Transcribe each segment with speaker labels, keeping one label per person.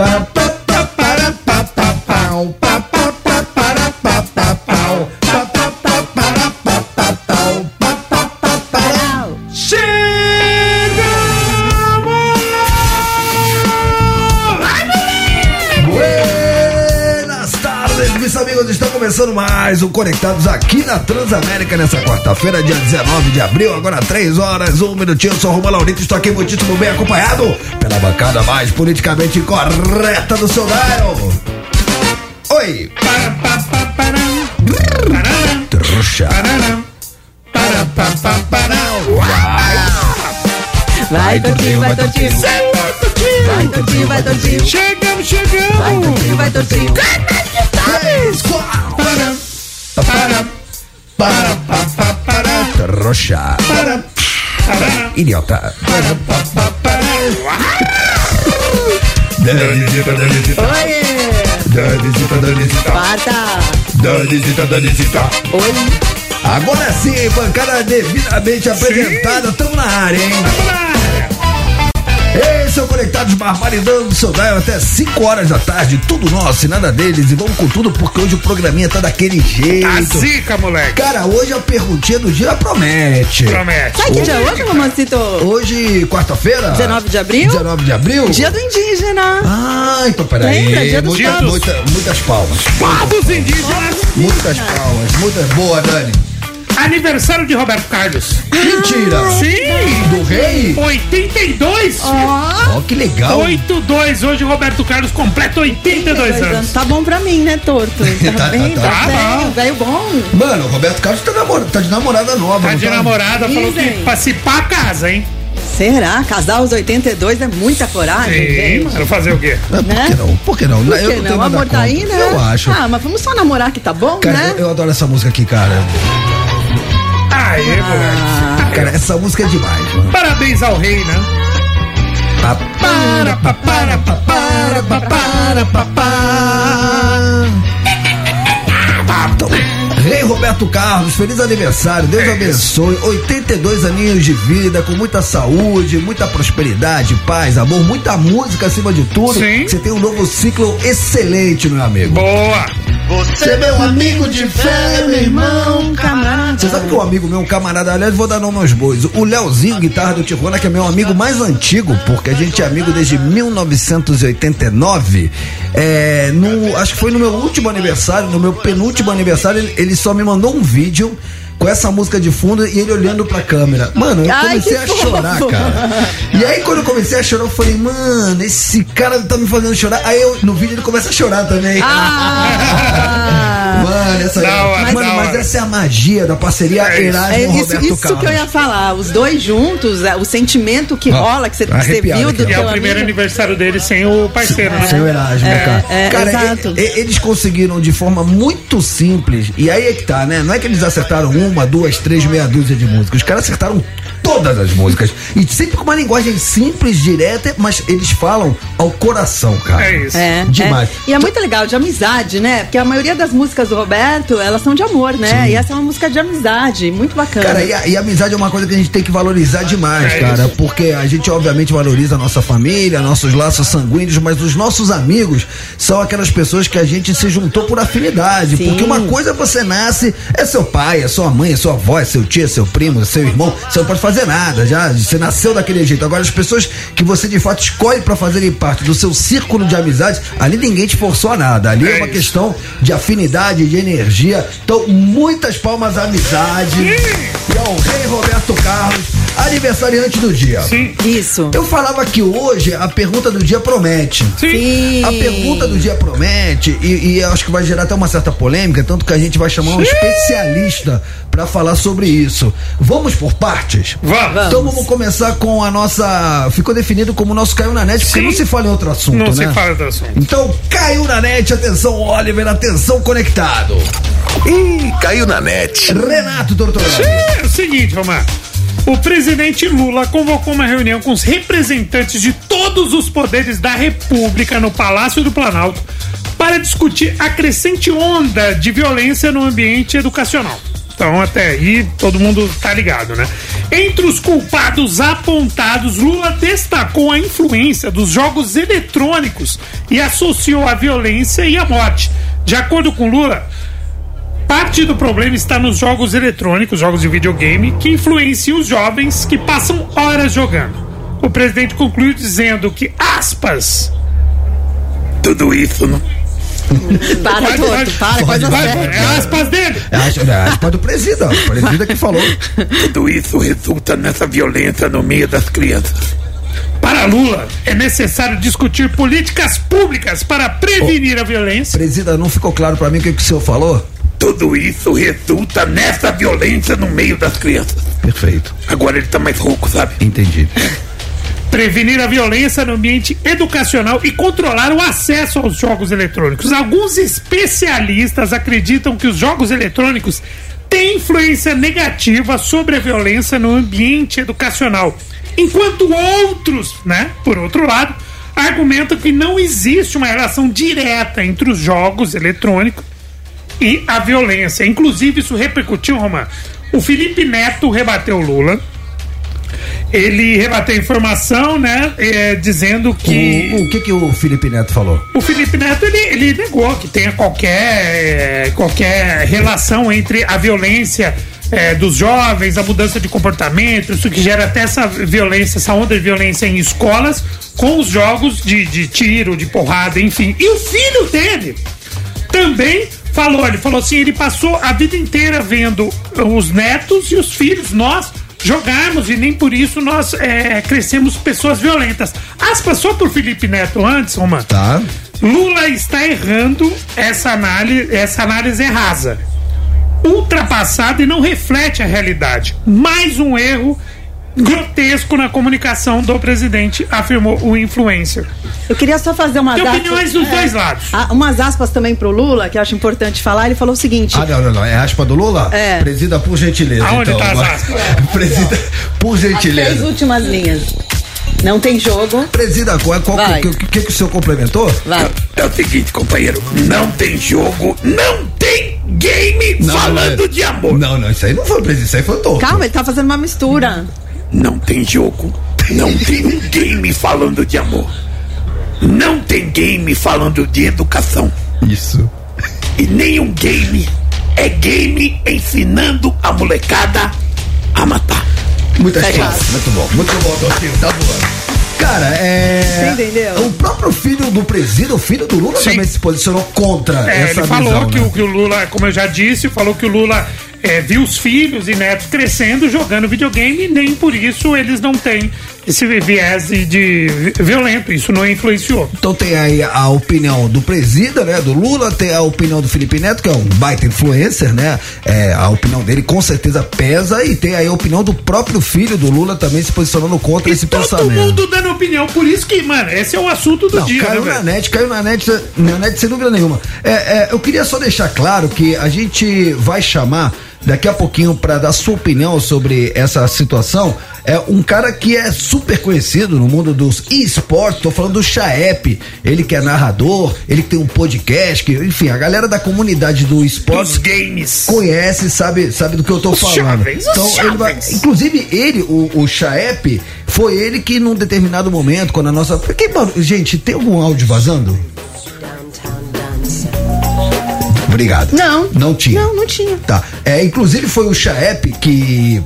Speaker 1: Bye. Começando mais um Conectados aqui na Transamérica nessa quarta-feira, dia 19 de abril, agora 3 horas, 1 minutinho. Eu sou Roma Laurito, estou aqui muitíssimo bem acompanhado pela bancada mais politicamente correta do seu dial. Oi, trouxa.
Speaker 2: Vai, Tortinho, vai, Tortinho. Vai, Tortinho, vai, Tortinho.
Speaker 3: Chegamos,
Speaker 2: Vai,
Speaker 3: chegamos.
Speaker 2: Tortinho, vai, Tortinho.
Speaker 1: Três,
Speaker 3: Para, para, para, pa, pa, para.
Speaker 1: trouxa.
Speaker 3: Para, parará.
Speaker 1: Idiota.
Speaker 3: Para, pa, pa, para.
Speaker 1: Danisita, Danisita,
Speaker 2: Oi,
Speaker 1: Danisita, Danisita,
Speaker 2: quarta.
Speaker 1: Danisita, Danisita.
Speaker 2: Oi.
Speaker 1: Agora sim, bancada devidamente apresentada, estamos na área, hein? É o Conectados Barbaridando seu dial até 5 horas da tarde, tudo nosso e nada deles. E vamos com tudo porque hoje o programinha tá daquele jeito.
Speaker 3: A zica, moleque.
Speaker 1: Cara, hoje a perguntinha do dia promete.
Speaker 3: Promete.
Speaker 2: Sabe que dia é hoje, mamacito?
Speaker 1: Hoje, quarta-feira?
Speaker 2: 19 de abril?
Speaker 1: 19 de abril?
Speaker 2: Dia do indígena.
Speaker 1: Ah, então peraí.
Speaker 2: Lembra? Dia dos
Speaker 1: Muita- muita- muitas palmas.
Speaker 3: Povos indígenas.
Speaker 1: Muitas palmas. Muitas. Boa, Dani.
Speaker 3: Aniversário de Roberto Carlos.
Speaker 1: Mentira.
Speaker 3: Sim.
Speaker 1: Do rei?
Speaker 3: 82.
Speaker 2: Ó.
Speaker 1: Ó, que legal.
Speaker 3: 82. Hoje Roberto Carlos completa 82 anos.
Speaker 2: Tá bom pra mim, né, torto? Tá,
Speaker 1: Tá,
Speaker 2: bem?
Speaker 1: tá,
Speaker 2: Tá,
Speaker 3: tá.
Speaker 2: bem. Velho bom.
Speaker 1: Mano, o Roberto Carlos tá, namora- tá de namorada nova.
Speaker 3: Tá
Speaker 1: não
Speaker 3: de namorada, falou que pra se pá a casa, hein?
Speaker 2: Será? Casar aos 82 é muita coragem,
Speaker 3: Sim,
Speaker 2: gente.
Speaker 3: mano. Fazer o quê?
Speaker 1: Ah, Por
Speaker 2: né?
Speaker 1: que não? Por que não?
Speaker 2: Por
Speaker 1: Eu
Speaker 2: que
Speaker 1: tenho
Speaker 2: não? O
Speaker 1: nada
Speaker 2: amor tá né?
Speaker 1: Eu acho.
Speaker 2: Ah, mas vamos só namorar que tá bom,
Speaker 1: Cara,
Speaker 2: né?
Speaker 1: eu, eu adoro essa música aqui, cara.
Speaker 3: Aê, moleque.
Speaker 1: Cara, essa música é demais, mano.
Speaker 3: Parabéns ao rei, né?
Speaker 1: Pa- Para, pa, para, pa, para, pa, para, pa, pá. Então, Rei Roberto Carlos, feliz aniversário, Deus
Speaker 3: É
Speaker 1: abençoe. 82 aninhos de vida, com muita saúde, muita prosperidade, paz, amor, muita música acima de tudo.
Speaker 3: Sim.
Speaker 1: Você tem um novo ciclo excelente, meu amigo.
Speaker 3: Boa.
Speaker 1: Você é meu amigo de fé, meu irmão.
Speaker 2: camarada.
Speaker 1: Você sabe que um amigo meu, um camarada, aliás, vou dar nome aos bois. O Leozinho, guitarra do Tijuana, que é meu amigo mais antigo, porque a gente é amigo desde 1989. É, no, acho que foi no meu último aniversário, no meu penúltimo aniversário, ele, ele só me mandou um vídeo com essa música de fundo e ele olhando pra câmera. Mano, eu
Speaker 2: Ai,
Speaker 1: comecei a chorar,
Speaker 2: fofo.
Speaker 1: cara. E aí, quando eu comecei a chorar, eu falei, mano, esse cara tá me fazendo chorar. Aí eu, no vídeo ele começa a chorar também.
Speaker 2: Ah!
Speaker 1: Mano, essa,
Speaker 3: hora,
Speaker 1: mano, mas essa é a magia da parceria
Speaker 3: É isso.
Speaker 1: Erasmo
Speaker 2: É isso,
Speaker 1: Roberto
Speaker 2: isso
Speaker 1: Carlos.
Speaker 2: que eu ia falar. Os dois juntos, é, o sentimento que rola, que você, que você viu
Speaker 1: aqui,
Speaker 2: do.
Speaker 3: E é o primeiro
Speaker 2: amigo.
Speaker 3: aniversário dele sem o parceiro, né?
Speaker 1: Sem o Erasmo,
Speaker 2: É,
Speaker 1: cara.
Speaker 2: é,
Speaker 1: cara,
Speaker 2: exato.
Speaker 1: e- e- eles conseguiram de forma muito simples. E aí é que tá, né? Não é que eles acertaram uma, duas, três, meia dúzia de músicas. Os caras acertaram todas as músicas. E sempre com uma linguagem simples, direta, mas eles falam ao coração, cara.
Speaker 3: É isso.
Speaker 2: É,
Speaker 1: Demais.
Speaker 2: é. E é muito legal, de amizade, né? Porque a maioria das músicas do Roberto, elas são de amor, né? E essa é uma música de amizade, muito bacana.
Speaker 1: Cara, e a, e a amizade é uma coisa que a gente tem que valorizar demais,
Speaker 3: É
Speaker 1: cara.
Speaker 3: isso.
Speaker 1: Porque a gente, obviamente, valoriza a nossa família, nossos laços sanguíneos, mas os nossos amigos são aquelas pessoas que a gente se juntou por afinidade.
Speaker 2: Sim.
Speaker 1: Porque uma coisa você nasce, é seu pai, é sua mãe, é sua avó, é seu tio, é seu primo, é seu irmão. Você não pode fazer nada, já. Você nasceu daquele jeito. Agora, as pessoas que você de fato escolhe pra fazerem parte do seu círculo de amizade, ali ninguém te forçou a nada. Ali é,
Speaker 3: É
Speaker 1: uma
Speaker 3: isso.
Speaker 1: questão de afinidade, de energia. Então, muitas palmas à amizade. E ao rei Roberto Carlos, aniversariante do dia.
Speaker 3: Sim.
Speaker 2: Isso.
Speaker 1: Eu falava que hoje a pergunta do dia promete.
Speaker 3: Sim.
Speaker 2: Sim.
Speaker 1: A pergunta do dia promete e, e acho que vai gerar até uma certa polêmica, tanto que a gente vai chamar um especialista pra falar sobre isso. Vamos por partes?
Speaker 3: Vamos.
Speaker 1: Então vamos começar com a nossa. Ficou definido como o nosso caiu na net, porque
Speaker 3: Sim.
Speaker 1: não se fala em outro assunto,
Speaker 3: Não
Speaker 1: né?
Speaker 3: se fala do assunto.
Speaker 1: Então caiu na net, atenção, Oliver, atenção conectado.
Speaker 4: Ih, caiu na net.
Speaker 1: Renato Tortorelli.
Speaker 3: É o seguinte, Romar. O presidente Lula convocou uma reunião com os representantes de todos os poderes da República no Palácio do Planalto para discutir a crescente onda de violência no ambiente educacional. Então até aí todo mundo tá ligado, né? Entre os culpados apontados, Lula destacou a influência dos jogos eletrônicos e associou a violência e a morte. De acordo com Lula, parte do problema está nos jogos eletrônicos, jogos de videogame, que influenciam os jovens que passam horas jogando. O presidente concluiu dizendo que, aspas, tudo isso não.
Speaker 2: Para,
Speaker 3: Pode,
Speaker 2: Toto,
Speaker 3: pode,
Speaker 2: para,
Speaker 3: pode, pode. É aspas dele.
Speaker 1: É aspas, é aspas do presida, o presida que falou.
Speaker 5: Tudo isso resulta nessa violência no meio das crianças.
Speaker 3: Para Lula, é necessário discutir políticas públicas para prevenir a violência.
Speaker 1: Presida, não ficou claro pra mim o que, que o senhor falou?
Speaker 5: Tudo isso resulta nessa violência no meio das crianças.
Speaker 1: Perfeito,
Speaker 5: Agora ele tá mais rouco, sabe?
Speaker 1: entendi.
Speaker 3: Prevenir a violência no ambiente educacional e controlar o acesso aos jogos eletrônicos. Alguns especialistas acreditam que os jogos eletrônicos têm influência negativa sobre a violência no ambiente educacional. Enquanto outros, né, por outro lado, argumentam que não existe uma relação direta entre os jogos eletrônicos e a violência. Inclusive, isso repercutiu, Romano. O Felipe Neto rebateu Lula. Ele rebateu a informação, né? eh, dizendo que.
Speaker 1: O, o que que o Felipe Neto falou?
Speaker 3: O Felipe Neto ele, ele negou que tenha qualquer, eh, qualquer relação entre a violência eh, dos jovens, a mudança de comportamento, isso que gera até essa violência, essa onda de violência em escolas, com os jogos de, de tiro, de porrada, enfim. E o filho dele também falou, ele falou assim, ele passou a vida inteira vendo os netos e os filhos, nós jogarmos e nem por isso nós eh, crescemos pessoas violentas. Aspas só por Felipe Neto antes, Romano.
Speaker 1: Tá?
Speaker 3: Lula está errando essa análise, essa análise é rasa. Ultrapassada e não reflete a realidade. Mais um erro grotesco na comunicação do presidente, afirmou o influencer.
Speaker 2: Eu queria só fazer umas
Speaker 3: Tem
Speaker 2: aspas.
Speaker 3: opiniões dos dois lados.
Speaker 2: Ah, umas aspas também pro Lula, que eu acho importante falar. Ele falou o seguinte:
Speaker 1: Ah, não, não, não. É aspa do Lula?
Speaker 2: É.
Speaker 1: Presida, por gentileza.
Speaker 3: Aonde
Speaker 1: então,
Speaker 3: tá as aspas?
Speaker 1: Presida, por
Speaker 2: as três
Speaker 1: gentileza.
Speaker 2: últimas linhas. Não tem jogo.
Speaker 1: Presida, qual, qual que, que, que, que o senhor complementou?
Speaker 2: Vai.
Speaker 5: É o seguinte, companheiro, não tem jogo, não tem game falando
Speaker 1: não,
Speaker 5: de amor.
Speaker 1: Não, não, isso aí não foi o presida, isso aí foi o Toto.
Speaker 2: Calma, ele tá fazendo uma mistura.
Speaker 5: Não tem jogo, não tem um game falando de amor. Não tem game falando de educação.
Speaker 1: Isso.
Speaker 5: E nenhum game é game ensinando a molecada a matar.
Speaker 1: Muitas
Speaker 2: Fechado.
Speaker 1: coisas. Muito bom, muito bom, Totinho, tá voando. Cara, é.
Speaker 2: Você entendeu?
Speaker 1: O próprio filho do presídio, o filho do Lula
Speaker 3: Sim.
Speaker 1: também se posicionou contra
Speaker 3: É,
Speaker 1: essa
Speaker 3: ele falou
Speaker 1: visão,
Speaker 3: que,
Speaker 1: né?
Speaker 3: o, que o Lula, como eu já disse, falou que o Lula é, viu os filhos e netos crescendo, jogando videogame, e nem por isso eles não têm esse viés de, violento. Isso não influenciou.
Speaker 1: Então tem aí a opinião do presida, né, do Lula, tem a opinião do Felipe Neto, que é um baita influencer, né? É, a opinião dele com certeza pesa e tem aí a opinião do próprio filho do Lula também se posicionando contra
Speaker 3: E
Speaker 1: esse
Speaker 3: todo
Speaker 1: pensamento.
Speaker 3: mundo dando opinião, por isso que, mano, esse é o assunto do
Speaker 1: Não,
Speaker 3: dia,
Speaker 1: caiu
Speaker 3: né,
Speaker 1: na
Speaker 3: velho?
Speaker 1: net, caiu na net, na net sem dúvida nenhuma. É, é, eu queria só deixar claro que a gente vai chamar daqui a pouquinho para dar sua opinião sobre essa situação. É um cara que é super conhecido no mundo dos esportes, tô falando do Chaep, ele que é narrador, ele que tem um podcast, que, enfim, a galera da comunidade do esporte
Speaker 5: Os games.
Speaker 1: conhece, sabe, sabe do que eu tô
Speaker 3: Os
Speaker 1: falando.
Speaker 3: os
Speaker 1: então, ele vai, inclusive ele, o, o Chaep, foi ele que num determinado momento, quando a nossa, que, mano, gente, tem algum áudio vazando? Obrigado.
Speaker 2: Não.
Speaker 1: Não tinha.
Speaker 2: Não, não tinha.
Speaker 1: Tá. É, inclusive foi o Chaep que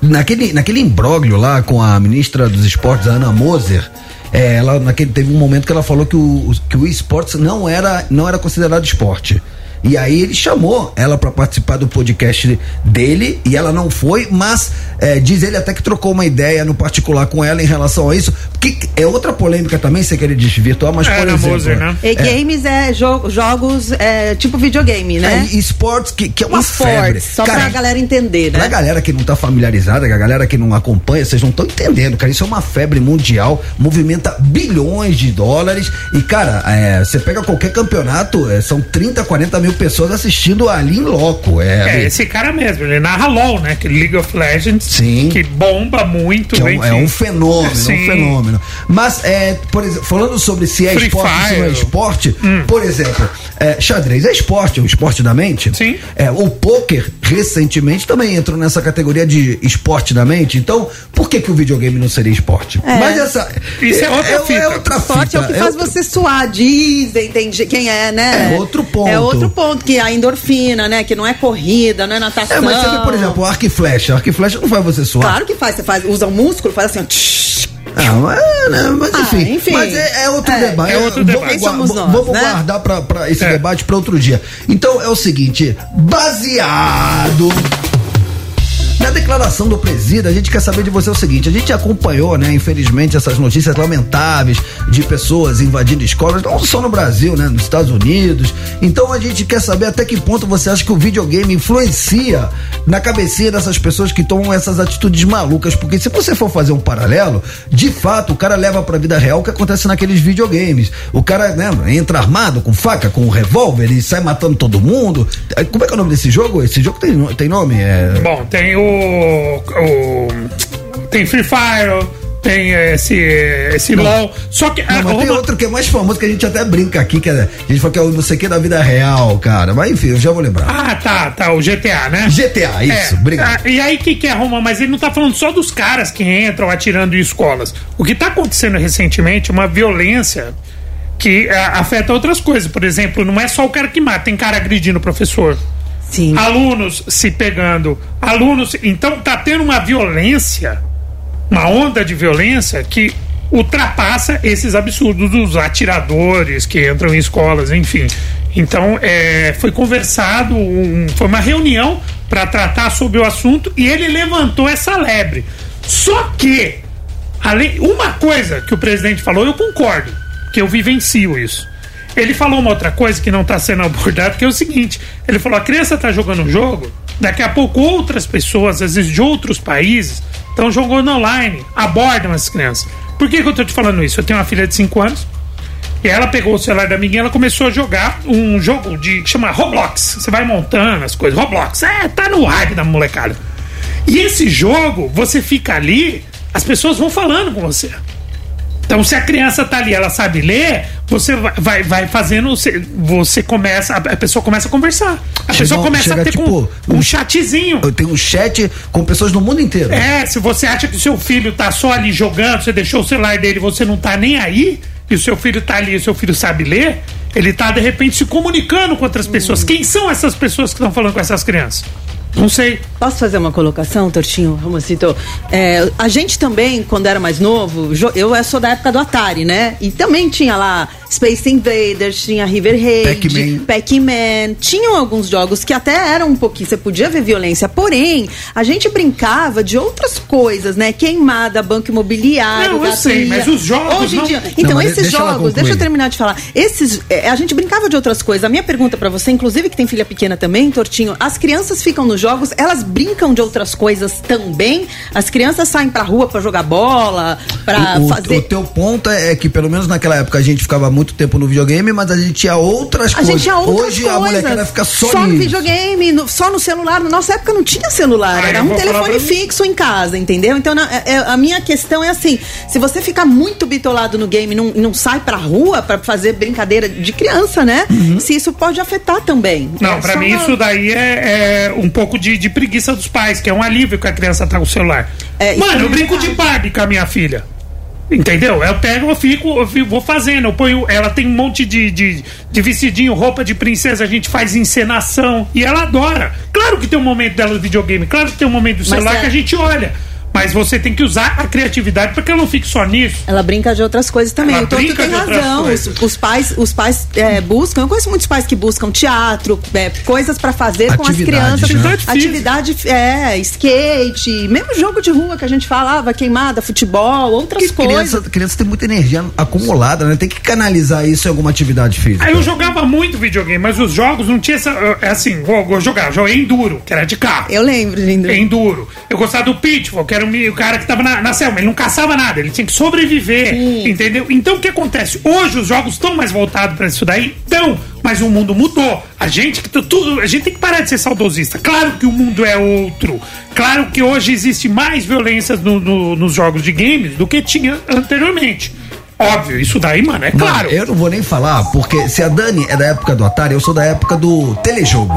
Speaker 1: naquele, naquele imbróglio lá com a ministra dos esportes, a Ana Moser, é, ela naquele, teve um momento que ela falou que o, que o esportes não era, não era considerado esporte. E aí ele chamou ela para participar do podcast dele e ela não foi, mas é, diz ele até que trocou uma ideia no particular com ela em relação a isso. Que é outra polêmica também, sem querer desvirtuar, mas
Speaker 3: É,
Speaker 1: por exemplo.
Speaker 3: Moser, né?
Speaker 2: E games é jo- jogos é, tipo videogame, né?
Speaker 1: É, e esportes que, que é uma febre.
Speaker 2: Esportes, só
Speaker 1: Cara,
Speaker 2: pra galera entender,
Speaker 1: Pra
Speaker 2: né?
Speaker 1: galera que não tá familiarizada, a galera que não acompanha, vocês não estão entendendo, cara. Isso é uma febre mundial, movimenta bilhões de dólares. E, cara, é, você pega qualquer campeonato, é, são 30, 40 mil pessoas assistindo ali em loco. É,
Speaker 3: É, esse cara mesmo, ele narra LOL, né? Que League of Legends.
Speaker 1: Sim.
Speaker 3: Que bomba muito,
Speaker 1: que é, um, é um fenômeno,
Speaker 3: Sim.
Speaker 1: um fenômeno. Mas, é, por exemplo, falando sobre se é
Speaker 3: Free
Speaker 1: esporte ou se não é
Speaker 3: Fire. Hum.
Speaker 1: esporte, por exemplo, é, xadrez é esporte, é um esporte da mente.
Speaker 3: Sim.
Speaker 1: É, o pôquer, recentemente, também entrou nessa categoria de esporte da mente. Então, por que, que o videogame não seria esporte?
Speaker 2: É.
Speaker 1: Mas essa.
Speaker 3: Isso é outra fita.
Speaker 1: É outra
Speaker 2: Esporte é o que
Speaker 1: fita,
Speaker 2: faz
Speaker 1: outra-
Speaker 2: você suar, dizem, tem ge- quem é, né?
Speaker 1: É outro ponto.
Speaker 2: É outro ponto, que é a endorfina, né? Que não é corrida, não é natação.
Speaker 1: É, mas você vê, por exemplo, o arco e flecha. Arco e flecha não faz você suar.
Speaker 2: Claro que faz, você faz, usa o músculo, faz assim, ó. tsh,
Speaker 1: Ah, mas, né, mas
Speaker 2: Ah,
Speaker 1: enfim,
Speaker 2: enfim.
Speaker 1: Mas é, é outro
Speaker 2: É,
Speaker 1: debate.
Speaker 3: é outro
Speaker 1: Vamos
Speaker 3: debate.
Speaker 2: Somos nós,
Speaker 1: vamos
Speaker 2: né?
Speaker 1: guardar pra, pra esse
Speaker 3: É.
Speaker 1: debate pra outro dia. Então é o seguinte: baseado. Na declaração do presídio, a gente quer saber de você o seguinte: a gente acompanhou, né, infelizmente, essas notícias lamentáveis de pessoas invadindo escolas, não só no Brasil, né, nos Estados Unidos. Então a gente quer saber até que ponto você acha que o videogame influencia na cabecinha dessas pessoas que tomam essas atitudes malucas. Porque se você for fazer um paralelo, de fato, o cara leva pra vida real o que acontece naqueles videogames. O cara, né, entra armado, com faca, com um revólver e sai matando todo mundo. Como é que é o nome desse jogo? Esse jogo tem, tem nome? É.
Speaker 3: Bom, tem o, o- Tem Free Fire, tem esse, esse LOL. Só que.
Speaker 1: Não, tem outro que é mais famoso que a gente até brinca aqui, que é, a gente fala que é o não sei o que da vida real, cara. Mas enfim, eu já vou lembrar.
Speaker 3: Ah, tá, tá, o GTA, né?
Speaker 1: GTA, isso,
Speaker 3: É,
Speaker 1: obrigado.
Speaker 3: ah, E aí, o que, que é, Roma? Mas ele não tá falando só dos caras que entram atirando em escolas. O que tá acontecendo recentemente é uma violência que ah, afeta outras coisas. Por exemplo, não é só o cara que mata, tem cara agredindo o professor.
Speaker 2: Sim.
Speaker 3: Alunos se pegando. Alunos. Então tá tendo uma violência, uma onda de violência que ultrapassa esses absurdos dos atiradores que entram em escolas, enfim. Então é, foi conversado, um- foi uma reunião para tratar sobre o assunto e ele levantou essa lebre. Só que, além, uma coisa que o presidente falou, eu concordo, que eu vivencio isso. Ele falou uma outra coisa que não está sendo abordada, que é o seguinte: ele falou, a criança está jogando um jogo, daqui a pouco outras pessoas, às vezes de outros países, estão jogando online, abordam as crianças. Por que, que eu tô te falando isso? Eu tenho uma filha de 5 anos, e ela pegou o celular da amiguinha, ela começou a jogar um jogo de que chama Roblox. Você vai montando as coisas. Roblox, é, tá no hype da molecada. E esse jogo, você fica ali, as pessoas vão falando com você. Então, se a criança tá ali, ela sabe ler, você vai, vai, vai fazendo. Você, você começa. A pessoa começa a conversar. A
Speaker 1: Chega-
Speaker 3: pessoa começa
Speaker 1: chega,
Speaker 3: a ter
Speaker 1: tipo,
Speaker 3: um
Speaker 1: um-
Speaker 3: chatzinho.
Speaker 1: Eu tenho um chat com pessoas do mundo inteiro.
Speaker 3: É, se você acha que o seu filho tá só ali jogando, você deixou o celular dele e você não tá nem aí, e o seu filho tá ali e o seu filho sabe ler, ele tá de repente se comunicando com outras pessoas. Quem são essas pessoas que estão falando com essas crianças? Não sei.
Speaker 2: Posso fazer uma colocação, Tortinho, Ramosito? É, a gente também, quando era mais novo, eu sou da época do Atari, né? E também tinha lá Space Invaders, tinha River Raid,
Speaker 1: Pac-Man.
Speaker 2: Pac-Man. Tinham alguns jogos que até eram um pouquinho, você podia ver violência. Porém, a gente brincava de outras coisas, né? Queimada, banco imobiliário,
Speaker 3: Não, eu sei,
Speaker 2: gasolina.
Speaker 3: mas os jogos
Speaker 2: Hoje em
Speaker 3: não-
Speaker 2: dia. Então,
Speaker 1: mas
Speaker 2: esses
Speaker 1: deixa
Speaker 2: jogos, deixa eu terminar de falar. Esses, é, a gente brincava de outras coisas. A minha pergunta pra você, inclusive que tem filha pequena também, Tortinho, as crianças ficam nos jogos, elas brincam de outras coisas também? As crianças saem pra rua pra jogar bola, pra
Speaker 1: o, o-
Speaker 2: fazer
Speaker 1: o teu ponto é, é que, pelo menos naquela época, a gente ficava muito tempo no videogame, mas a gente tinha outras
Speaker 2: A
Speaker 1: coisas.
Speaker 2: gente tinha outras
Speaker 1: Hoje
Speaker 2: coisas.
Speaker 1: a molecada fica só,
Speaker 2: no
Speaker 1: nisso.
Speaker 2: videogame, no- só no celular. Na nossa época não tinha celular,
Speaker 3: Ah,
Speaker 2: era um telefone fixo em casa, entendeu? Então na- é- é- a minha questão é assim: se você ficar muito bitolado no game e não, não sai pra rua pra fazer brincadeira de criança, né? Se isso pode afetar também.
Speaker 3: Não,
Speaker 2: É
Speaker 3: pra
Speaker 2: só
Speaker 3: mim
Speaker 2: uma-
Speaker 3: isso daí é, é um pouco de, de preguiça dos pais, que é um alívio que a criança tá com o celular.
Speaker 2: É,
Speaker 3: Mano,
Speaker 2: é
Speaker 3: eu brinco de. Barbie com a minha filha. Entendeu? Eu pego, eu fico, eu fico- vou fazendo. Eu ponho, ela tem um monte de, de, de vestidinho, roupa de princesa, a gente faz encenação. E ela adora. Claro que tem um momento dela do videogame, claro que tem um momento do celular
Speaker 2: é-
Speaker 3: que a gente olha. Mas você tem que usar a criatividade para que ela não fique só nisso.
Speaker 2: Ela brinca de outras coisas também.
Speaker 3: Ela
Speaker 2: o Toto
Speaker 3: brinca
Speaker 2: tem
Speaker 3: de outras
Speaker 2: razão. Os,
Speaker 3: coisas.
Speaker 2: os pais, os pais é, buscam. Eu conheço muitos pais que buscam teatro, é, coisas pra fazer com as crianças.
Speaker 1: né?
Speaker 3: Atividade.
Speaker 2: Atividade, é, skate, mesmo jogo de rua que a gente falava, queimada, futebol, outras
Speaker 1: Porque
Speaker 2: coisas.
Speaker 1: criança, criança tem muita energia acumulada, né? Tem que canalizar isso em alguma atividade física.
Speaker 3: Aí eu jogava muito videogame, mas os jogos não tinha essa. É assim, vou, vou jogar, joguei Enduro, que era de carro.
Speaker 2: Eu lembro, lindo.
Speaker 3: Enduro. Eu gostava do Pitfall, que era o, cara que tava na, na selva. Ele não caçava nada, ele tinha que sobreviver. Entendeu? Então o que acontece? Hoje os jogos estão mais voltados pra isso daí? Então, mas o mundo mudou. A gente, que tu- tu- a gente tem que parar de ser saudosista. Claro que o mundo é outro. Claro que hoje existe mais violência no- no- nos jogos de games do que tinha anteriormente. Óbvio, isso daí, mano, é
Speaker 1: Mano,
Speaker 3: claro.
Speaker 1: eu não vou nem falar, porque se a Dani é da época do Atari, eu sou da época do telejogo.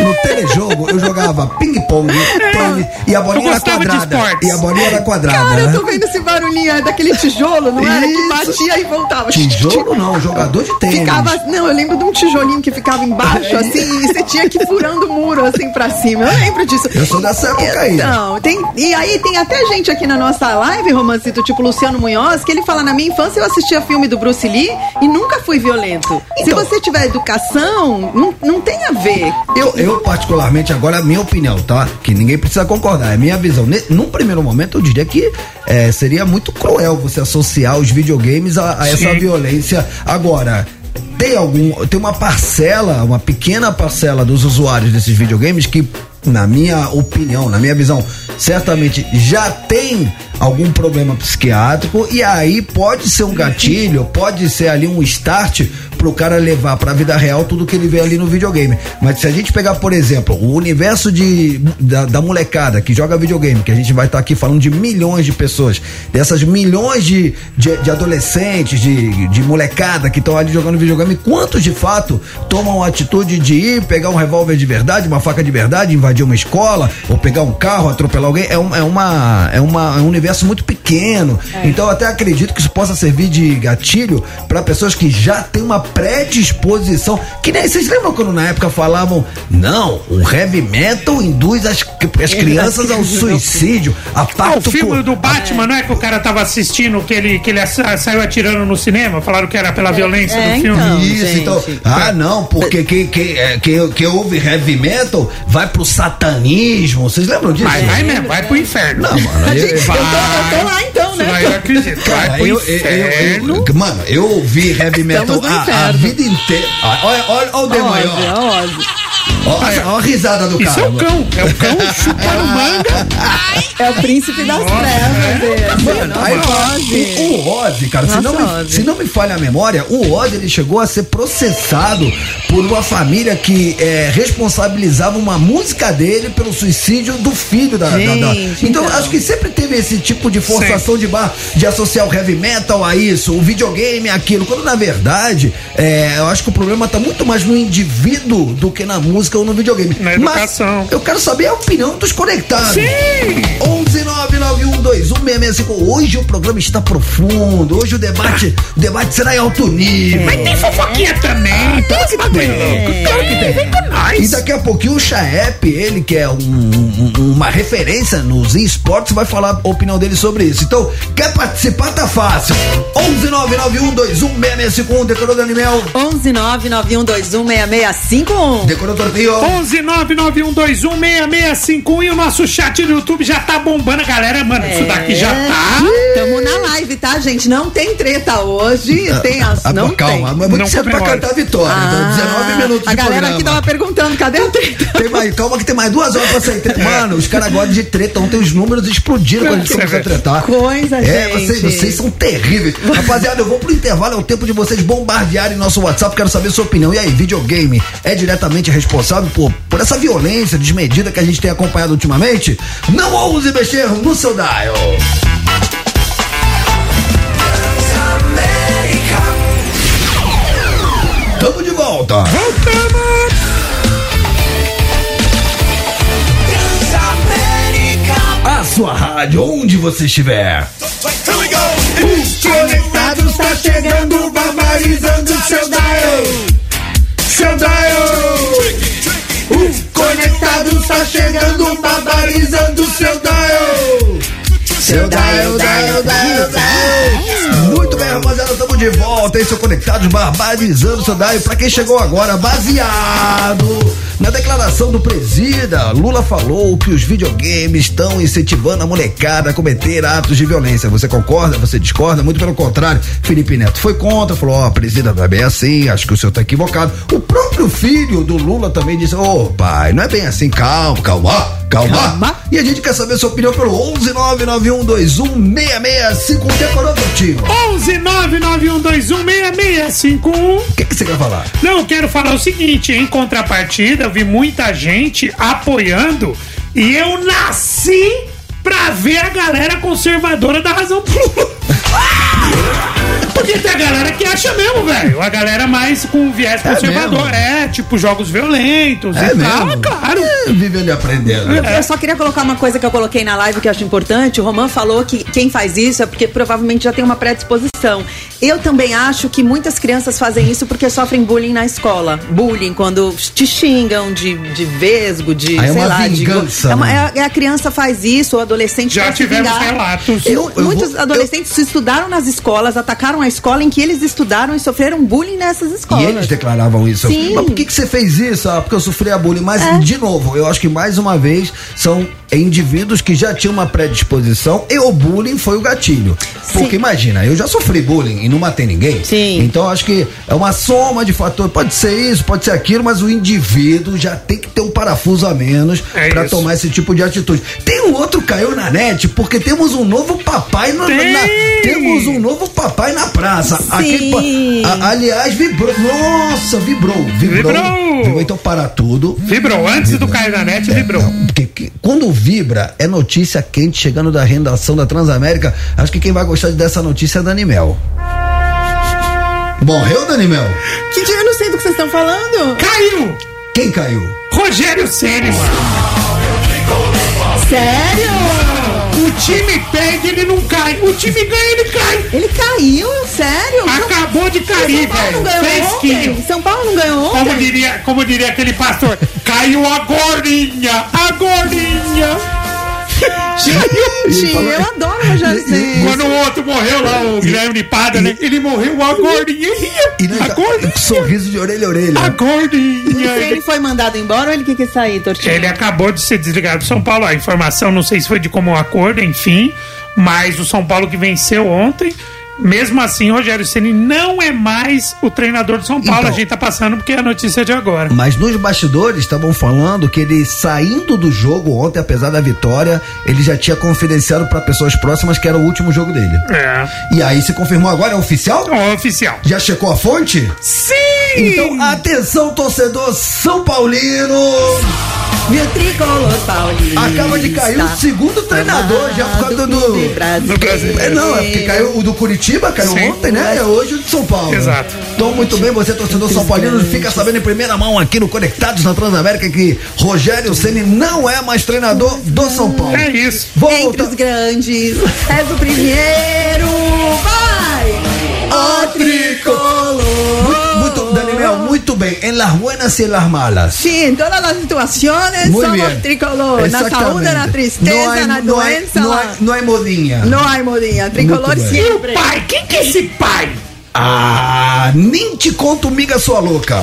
Speaker 1: No telejogo eu jogava ping-pong, tênis e a bolinha
Speaker 3: Eu
Speaker 1: era quadrada. E a bolinha era quadrada.
Speaker 2: Cara, eu
Speaker 1: né?
Speaker 2: tô vendo esse barulhinho, é daquele tijolo, não era? Que
Speaker 1: Isso.
Speaker 2: batia e voltava.
Speaker 1: Tijolo não, jogador de tênis.
Speaker 2: Ficava, não, eu lembro de um tijolinho que ficava embaixo, assim, e você tinha que ir furando o muro, assim, pra cima. Eu lembro disso.
Speaker 1: Eu sou dessa época aí.
Speaker 2: Então, tem, e aí tem até gente aqui na nossa live, Romancito, tipo Luciano Munhoz, que ele fala, na minha infância eu assistia filme do Bruce Lee e nunca fui violento. Se
Speaker 1: Então.
Speaker 2: você tiver educação, não, não tem a ver.
Speaker 1: Eu, eu, particularmente, agora, a minha opinião, tá? Que ninguém precisa concordar, é minha visão. Num primeiro momento, eu diria que é, seria muito cruel você associar os videogames a, a essa violência. Agora. Tem algum. Tem uma parcela, uma pequena parcela dos usuários desses videogames que, na minha opinião, na minha visão, certamente já tem algum problema psiquiátrico e aí pode ser um gatilho, pode ser ali um start pro cara levar pra vida real tudo que ele vê ali no videogame. Mas se a gente pegar, por exemplo, o universo de, da, da molecada que joga videogame, que a gente vai estar aqui falando de milhões de pessoas, dessas milhões de, de, de adolescentes, de, de molecada que estão ali jogando videogame, quantos de fato tomam a atitude de ir pegar um revólver de verdade, uma faca de verdade, invadir uma escola, ou pegar um carro, atropelar alguém? É, um, é, uma, é, uma, é um universo muito pequeno. Então eu até acredito que isso possa servir de gatilho para pessoas que já têm uma predisposição. Que nem vocês lembram quando na época falavam, não, o heavy metal induz as, as crianças ao suicídio, a
Speaker 3: Ah,
Speaker 1: pacto
Speaker 3: o filme do Batman, não é que o cara tava assistindo, que ele, que ele saiu atirando no cinema? Falaram que era pela violência
Speaker 2: é,
Speaker 3: do filme.
Speaker 2: então.
Speaker 1: Isso,
Speaker 2: gente.
Speaker 1: então. Ah, não, porque quem, quem, é, quem, quem ouve heavy metal vai pro satanismo. Vocês lembram disso?
Speaker 3: Vai, vai mesmo, vai pro inferno.
Speaker 1: Não, mano, eu-
Speaker 2: Eu tô, eu tô lá então, né?
Speaker 3: eu acredito. Vai pro
Speaker 1: eu, eu- eu-
Speaker 3: inferno.
Speaker 1: eu- mano, eu ouvi heavy metal a, a vida inteira. Olha, olha, olha o demônio,
Speaker 2: Ozzy,
Speaker 1: ó. Olha a risada do
Speaker 3: Isso
Speaker 1: cara.
Speaker 3: é o cão. É o cão chupando manga.
Speaker 2: É o príncipe das trevas. esse.
Speaker 1: Mano, aí, o, o Ozzy, cara, se
Speaker 2: Nossa,
Speaker 1: não, me,
Speaker 2: Ozzy.
Speaker 1: se não me falha a memória, o Ozzy ele chegou a ser processado por uma família que é, responsabilizava uma música dele pelo suicídio do filho da. da- da-
Speaker 2: Gente,
Speaker 1: Então,
Speaker 2: então.
Speaker 1: acho que sempre teve esse tipo de forçação de barra de associar o heavy metal a isso, o videogame a aquilo, quando na verdade é, eu acho que o problema tá muito mais no indivíduo do que na música ou no videogame.
Speaker 3: Na educação.
Speaker 1: Mas eu quero saber a opinião dos conectados.
Speaker 3: Sim!
Speaker 1: 11991216655. Hoje o programa está profundo. Hoje o debate, o debate será em alto nível.
Speaker 3: Mas tem fofoquinha também. Tem esse bagulho louco.
Speaker 1: Claro que tem.
Speaker 3: Vem com
Speaker 1: E
Speaker 3: nós.
Speaker 1: daqui a pouquinho o Chaep, ele que é um- um- uma referência nos esportes, vai falar a opinião dele sobre isso. Então, quer participar? Tá fácil. 11991216651. Decorou Daniel?
Speaker 2: 11991216651.
Speaker 1: Decorou Torpinho?
Speaker 3: 11991216651 e o nosso chat no YouTube já tá bombando, galera. Mano, isso daqui já tá.
Speaker 2: Tamo na live, tá, gente? Não tem treta hoje. Tem as.
Speaker 1: Ah,
Speaker 2: não
Speaker 1: calma,
Speaker 2: tem.
Speaker 1: mas é muito
Speaker 3: Não
Speaker 1: cedo pra cantar a vitória. então, 19 minutos
Speaker 2: a
Speaker 1: de
Speaker 2: galera
Speaker 1: programa.
Speaker 2: aqui tava perguntando, cadê a treta?
Speaker 1: Tem mais, calma que tem mais duas horas pra sair treta. Mano, os caras gostam de treta. Ontem os números explodiram quando a gente
Speaker 3: Você
Speaker 1: começou a tretar.
Speaker 2: Coisa,
Speaker 1: É,
Speaker 2: gente.
Speaker 1: vocês, vocês são terríveis. Rapaziada, eu vou pro intervalo, é o tempo de vocês bombardearem nosso WhatsApp. Quero saber sua opinião. E aí, videogame é diretamente responsável por, por essa violência desmedida que a gente tem acompanhado ultimamente? Não ouse mexer no seu dial. Tamo de volta. A sua rádio, onde você estiver.
Speaker 3: Conectado está chegando, barbarizando seu dial. Seu dial. Conectado está chegando, barbarizando seu dial.
Speaker 1: Seu dial, dial, dial, dial. Rapaziada, estamos de volta. hein? é o Conectados Barbarizando Sandário. Pra quem chegou agora, baseado na declaração do presida, Lula falou que os videogames estão incentivando a molecada a cometer atos de violência. Você concorda? Você discorda? Muito pelo contrário. Felipe Neto foi contra, falou: Ó, oh, presida, não é bem assim, acho que o senhor tá equivocado. O próprio filho do Lula também disse: Ô, oh, pai, não é bem assim, calma, calma. Calma. calma. E a gente quer saber sua opinião pelo 11991216665. Decorou, meu
Speaker 3: tio? 11 991216651.
Speaker 1: O que, que você quer falar?
Speaker 3: Não, eu quero falar o seguinte: em contrapartida, eu vi muita gente apoiando e eu nasci pra ver a galera conservadora da Razão Plus. Porque tem a galera que acha mesmo, velho. A galera mais com viés conservador. É, tipo jogos violentos
Speaker 1: É
Speaker 3: e tal.
Speaker 1: mesmo?
Speaker 3: Claro.
Speaker 1: É, vivendo e aprendendo.
Speaker 2: Eu só queria colocar uma coisa que eu coloquei na live que eu acho importante. O Roman falou que quem faz isso é porque provavelmente já tem uma predisposição. Eu também acho que muitas crianças fazem isso porque sofrem bullying na escola. Bullying, quando te xingam de, de vesgo, de.
Speaker 1: Ah, é
Speaker 2: sei
Speaker 1: uma
Speaker 2: lá, de-
Speaker 1: vingança,
Speaker 2: é uma-
Speaker 1: né?
Speaker 2: é a, é a criança faz isso, o adolescente
Speaker 3: Já tivemos
Speaker 2: vingar.
Speaker 3: relatos.
Speaker 2: Eu-
Speaker 1: Eu- eu
Speaker 2: muitos
Speaker 1: vou-
Speaker 2: adolescentes estudaram nas escolas, atacaram a escola em que eles estudaram e sofreram bullying nessas
Speaker 1: E
Speaker 2: escolas.
Speaker 1: eles declaravam isso.
Speaker 2: Sim.
Speaker 1: Mas por que, que você fez isso? Ah, porque eu sofri a bullying. Mas,
Speaker 2: É.
Speaker 1: de novo, eu acho que mais uma vez são indivíduos que já tinham uma predisposição e o bullying foi o gatilho. Porque
Speaker 2: Sim.
Speaker 1: imagina, eu já sofri bullying e não matei ninguém.
Speaker 2: Sim.
Speaker 1: Então acho que é uma soma de fatores. Pode ser isso, pode ser aquilo, mas o indivíduo já tem que ter um parafuso a menos
Speaker 3: É
Speaker 1: pra
Speaker 3: isso.
Speaker 1: tomar esse tipo de atitude. Tem um outro caiu na net porque temos um novo papai no,
Speaker 3: Tem.
Speaker 1: na, temos um novo papai na praça.
Speaker 2: Sim.
Speaker 1: a- aliás, vibrou. Nossa, vibrou. Vibrou.
Speaker 3: Vibrou.
Speaker 1: Vibrou, Então para tudo.
Speaker 3: Vibrou. Antes do cair na net,
Speaker 1: É,
Speaker 3: vibrou.
Speaker 1: não, porque que- quando vibra, é notícia quente chegando da redação da Transamérica. Acho que quem vai gostar dessa notícia é Dani Mel. Morreu, Dani Mel?
Speaker 2: Que dia? Eu não sei do que vocês estão falando.
Speaker 3: Caiu!
Speaker 1: Quem caiu?
Speaker 3: Rogério Ceni, mano.
Speaker 2: Sério?
Speaker 3: O time perde, ele não cai. O time ganha, ele cai.
Speaker 2: Ele caiu? Sério?
Speaker 3: Acabou de cair,
Speaker 2: São Paulo não
Speaker 3: velho.
Speaker 2: ganhou
Speaker 3: Fresquinho.
Speaker 2: ontem? São Paulo não ganhou
Speaker 3: Como
Speaker 2: ontem?
Speaker 3: diria, como diria aquele pastor, caiu a gordinha, a gordinha.
Speaker 2: Gente, eu adoro o Rogério Ceni.
Speaker 3: Quando o outro morreu lá, o Guilherme Pada, né? Ele morreu a gordinha.
Speaker 1: E não,
Speaker 3: A gordinha.
Speaker 1: sorriso de orelha a orelha.
Speaker 3: A gordinha.
Speaker 2: Ele foi mandado embora ou ele que quis sair, Tortinho?
Speaker 3: Ele acabou de ser desligado do São Paulo. A informação, não sei se foi de comum acordo, enfim. Mas o São Paulo que venceu ontem. Mesmo assim, Rogério Ceni não é mais o treinador do São Paulo.
Speaker 1: Então.
Speaker 3: a gente tá passando porque é a notícia de agora.
Speaker 1: Mas nos bastidores estavam falando que ele saindo do jogo ontem, apesar da vitória, ele já tinha confidenciado para pessoas próximas que era o último jogo dele.
Speaker 3: É.
Speaker 1: E aí se confirmou agora, é oficial?
Speaker 3: Ó, oficial.
Speaker 1: Já checou a fonte?
Speaker 3: Sim!
Speaker 1: Então, atenção, torcedor São Paulino!
Speaker 2: Meu tricolor paulista.
Speaker 1: Acaba de cair o segundo treinador já por causa do.
Speaker 3: Do Brasil.
Speaker 1: É, não, é porque caiu o do Curitiba, caiu
Speaker 3: Sim.
Speaker 1: ontem, né? É hoje o de São Paulo.
Speaker 3: Exato.
Speaker 1: Então, muito bem, você, torcedor São Paulino, fica sabendo em primeira mão aqui no Conectados na Transamérica que Rogério Ceni não é mais treinador do São Paulo.
Speaker 3: É isso.
Speaker 1: Vou
Speaker 2: Entre
Speaker 1: voltar.
Speaker 2: os grandes, és o primeiro, vai! O
Speaker 1: las buenas y en las malas.
Speaker 2: Sí, en todas las situaciones
Speaker 1: Muy
Speaker 2: somos
Speaker 1: bien.
Speaker 2: tricolor. Na saúde,
Speaker 1: Exactamente.
Speaker 2: na tristeza,
Speaker 1: No hay-
Speaker 2: na
Speaker 1: no hay-
Speaker 2: doença.
Speaker 1: no hay- no hay modinha.
Speaker 2: Não há modinha. Tricolor
Speaker 1: Muito bem.
Speaker 2: sempre.
Speaker 3: Pai, quem que é esse pai?
Speaker 1: Ah, nem te conto, miga sua louca.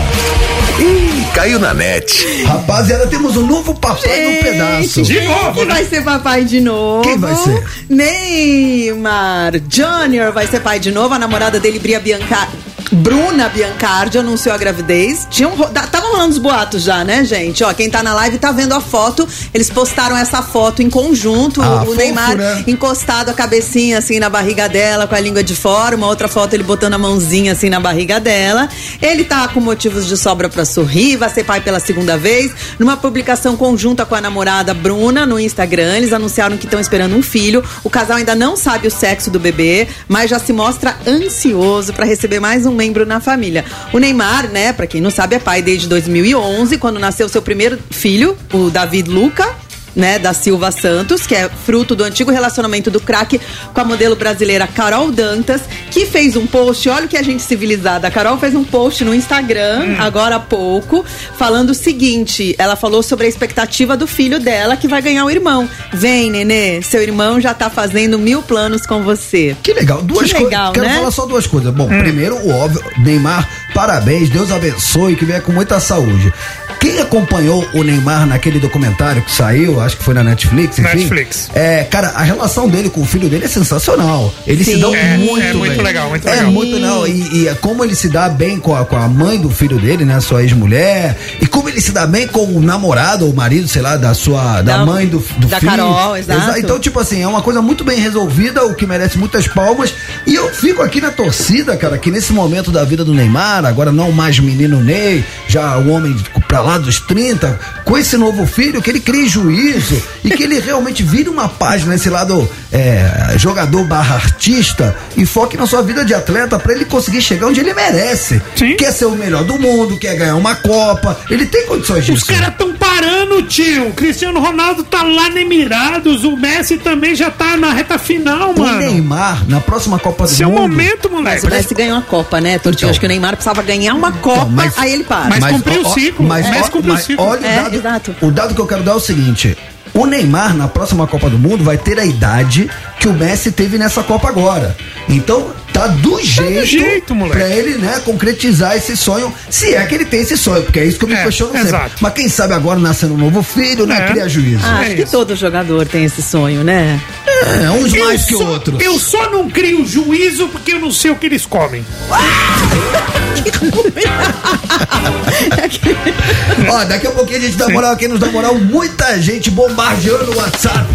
Speaker 4: Ih, caiu na net.
Speaker 1: Rapaziada, temos um novo papai no pedaço.
Speaker 3: De
Speaker 2: Quem
Speaker 3: novo,
Speaker 2: que
Speaker 3: né?
Speaker 2: vai ser papai de novo?
Speaker 1: Quem vai ser?
Speaker 2: Neymar Júnior vai ser pai de novo. A namorada dele, Bria Bianca... Bruna Biancardi anunciou a gravidez. Tinham, ro- da- tava rolando os boatos já, né, gente? Ó, quem tá na live tá vendo a foto. Eles postaram essa foto em conjunto.
Speaker 1: Ah,
Speaker 2: o
Speaker 1: fofo,
Speaker 2: Neymar
Speaker 1: né?
Speaker 2: encostado a cabecinha assim na barriga dela, com a língua de fora. Uma outra foto ele botando a mãozinha assim na barriga dela. Ele tá com motivos de sobra pra sorrir, vai ser pai pela segunda vez. Numa publicação conjunta com a namorada Bruna no Instagram, eles anunciaram que estão esperando um filho. O casal ainda não sabe o sexo do bebê, mas já se mostra ansioso pra receber mais um membro na família. O Neymar, né, pra quem não sabe, é pai desde 2011, quando nasceu seu primeiro filho, o David Luca né, da Silva Santos, que é fruto do antigo relacionamento do craque com a modelo brasileira Carol Dantas, que fez um post, olha o que a gente civilizada. A Carol fez um post no Instagram, agora há pouco, falando o seguinte: ela falou sobre a expectativa do filho dela que vai ganhar um irmão. Vem, nenê, seu irmão já tá fazendo mil planos com você.
Speaker 1: Que legal. Duas coisas. Quero
Speaker 2: né?
Speaker 1: falar só duas coisas. Bom, primeiro, o óbvio, Neymar, parabéns, Deus abençoe, que venha com muita saúde. Quem acompanhou o Neymar naquele documentário que saiu, acho que foi na Netflix, enfim.
Speaker 3: Netflix.
Speaker 1: É, cara, a relação dele com o filho dele é sensacional. Eles se
Speaker 2: Sim.
Speaker 1: dão
Speaker 3: É,
Speaker 1: muito
Speaker 3: é muito
Speaker 1: bem.
Speaker 3: legal, muito
Speaker 1: é
Speaker 3: legal.
Speaker 1: muito legal. E, e é como ele se dá bem com a, com a mãe do filho dele, né? Sua ex-mulher. E como ele se dá bem com o namorado ou marido, sei lá, da sua. Da,
Speaker 2: Da-
Speaker 1: mãe do, do
Speaker 2: da
Speaker 1: filho.
Speaker 2: Carol, exato.
Speaker 1: Então, tipo assim, é uma coisa muito bem resolvida, o que merece muitas palmas. E eu fico aqui na torcida, cara, que nesse momento da vida do Neymar, agora não mais menino Ney, já o homem pra lá dos 30, com esse novo filho, que ele crie juízo e que ele realmente vire uma página, esse lado é, jogador barra artista, e foque na sua vida de atleta pra ele conseguir chegar onde ele merece.
Speaker 3: Sim.
Speaker 1: Quer ser o melhor do mundo, quer ganhar uma Copa, ele tem condições disso.
Speaker 3: Os caras tão parando, tio. O Cristiano Ronaldo tá lá na Emirados. O Messi também já tá na reta final,
Speaker 1: O
Speaker 3: mano.
Speaker 1: Neymar, na próxima Copa do
Speaker 3: Esse é o
Speaker 1: Mundo.
Speaker 3: momento,
Speaker 2: Mas
Speaker 3: moleque.
Speaker 2: o Messi ganhou a Copa, né, Tortinho?
Speaker 1: Então.
Speaker 2: Acho que o Neymar precisava ganhar uma Copa,
Speaker 1: mas-
Speaker 2: aí ele para.
Speaker 3: Mas cumpriu o ciclo.
Speaker 1: Mas,
Speaker 3: O Messi
Speaker 1: ó,
Speaker 3: cumpriu o
Speaker 1: mas
Speaker 3: ciclo.
Speaker 1: olha
Speaker 2: É,
Speaker 1: o dado.
Speaker 2: exato.
Speaker 1: O dado que eu quero dar é o seguinte. O Neymar, na próxima Copa do Mundo, vai ter a idade que o Messi teve nessa Copa agora. Então, tá do jeito,
Speaker 3: jeito, moleque.
Speaker 1: pra ele, né, concretizar esse sonho, se é que ele tem esse sonho, porque é isso que eu me
Speaker 3: É,
Speaker 1: questiono sempre.
Speaker 3: exato.
Speaker 1: Mas quem sabe agora, nascendo um novo filho, né,
Speaker 3: É.
Speaker 1: cria juízo.
Speaker 2: Ah,
Speaker 3: É
Speaker 2: acho que
Speaker 3: isso.
Speaker 2: todo jogador tem esse sonho, né?
Speaker 1: É, uns
Speaker 3: Eu
Speaker 1: mais que
Speaker 3: só-
Speaker 1: outros.
Speaker 3: Eu só não crio juízo porque eu não sei o que eles comem.
Speaker 1: Ó, daqui a pouquinho a gente dá moral aqui nos dá moral. Muita gente bombardeando o WhatsApp.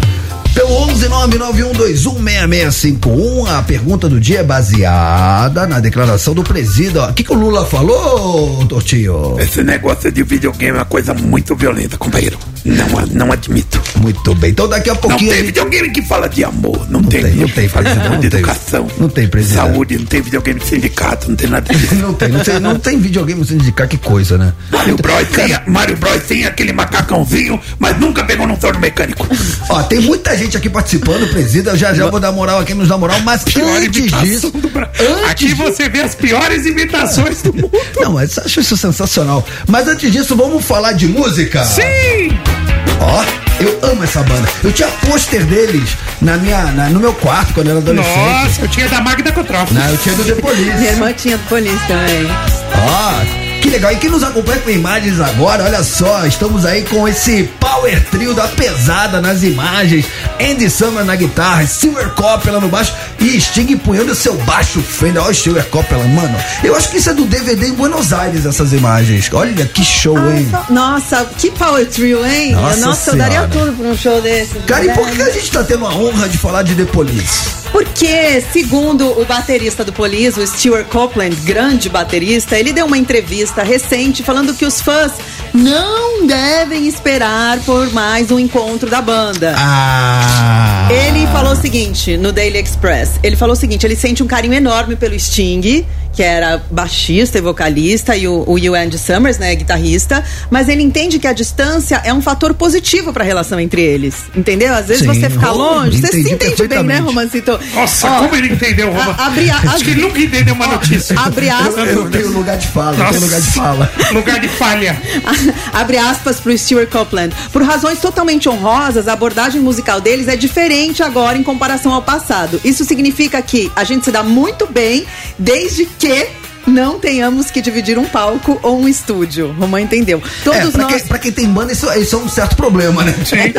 Speaker 1: Pelo 11991216651. A pergunta do dia é baseada na declaração do presídio. O que, que o Lula falou, Tortinho?
Speaker 5: Esse negócio de videogame é uma coisa muito violenta, companheiro. Não, não admito.
Speaker 1: Muito bem. Então daqui a
Speaker 5: Não
Speaker 1: pouquinho.
Speaker 5: tem
Speaker 1: a gente-
Speaker 5: videogame que fala de amor. Não, tem.
Speaker 1: tem, não tem, presidente, não
Speaker 5: de
Speaker 1: tem.
Speaker 5: educação.
Speaker 1: Não tem, presidente.
Speaker 5: Saúde, não tem videogame de sindicato, não tem nada disso.
Speaker 1: Não tem, não tem, não tem videogame sem indicar que coisa, né?
Speaker 5: Mario Bros. Tem, Mario Bros. tem aquele macacãozinho, mas nunca pegou num torno mecânico.
Speaker 1: Ó, tem muita gente aqui participando, presida. Eu já já vou dar moral aqui nos dar moral, mas
Speaker 3: Pior
Speaker 1: antes disso. Antes
Speaker 3: Aqui
Speaker 1: disso-
Speaker 3: você vê as piores imitações do mundo.
Speaker 1: Não, mas acho isso sensacional. Mas antes disso, vamos falar de música?
Speaker 3: Sim!
Speaker 1: Ó, eu amo essa banda. Eu tinha pôster deles na minha, na- no meu quarto quando eu era adolescente.
Speaker 3: Nossa, eu tinha da Magda Kotroff.
Speaker 1: Não, eu tinha do The
Speaker 2: Minha
Speaker 1: Police.
Speaker 2: irmã tinha do Police também.
Speaker 1: Ó, que legal. E quem nos acompanha com imagens agora, olha só, estamos aí com esse power trio da pesada nas imagens. Andy Summer na guitarra, Silver Coppela no baixo e Sting empunhando seu baixo Fender. Olha o Silver Coppela, mano. Eu acho que isso é do DVD em Buenos Aires, essas imagens. Olha que show, hein?
Speaker 2: Nossa, que power trio, hein?
Speaker 1: Nossa
Speaker 2: Nossa, eu daria tudo pra um show desse.
Speaker 1: Cara, e por que a gente tá tendo a honra de falar de The Police?
Speaker 2: Porque, segundo o baterista do Police, o Stuart Copeland, grande baterista, ele deu uma entrevista recente falando que os fãs não devem esperar por mais um encontro da banda.
Speaker 1: Ah.
Speaker 2: Ele falou o seguinte no Daily Express. Ele falou o seguinte: ele sente um carinho enorme pelo Sting, que era baixista e vocalista, e o, o Hugh Andy Summers, né, guitarrista. Mas ele entende que a distância é um fator positivo pra relação entre eles. Entendeu? Às vezes
Speaker 1: Sim,
Speaker 2: você fica longe. Você se entende bem, né. Romancito?
Speaker 3: Nossa,
Speaker 2: Ó,
Speaker 3: como ele entendeu, Roma?
Speaker 2: a- abre a-
Speaker 3: Acho que ele nunca entendeu uma notícia.
Speaker 2: Abre
Speaker 1: Eu,
Speaker 2: aspas.
Speaker 1: eu tenho lugar de fala, eu tenho lugar de fala.
Speaker 3: Lugar de falha.
Speaker 2: Abre aspas pro Stuart Copeland. Por razões totalmente honrosas, a abordagem musical deles é diferente agora em comparação ao passado. Isso significa que a gente se dá muito bem, desde que que não tenhamos que dividir um palco ou um estúdio. Romã entendeu. Todos
Speaker 1: É, pra,
Speaker 2: nós.
Speaker 1: quem, pra quem tem banda, isso, isso é um certo problema, né?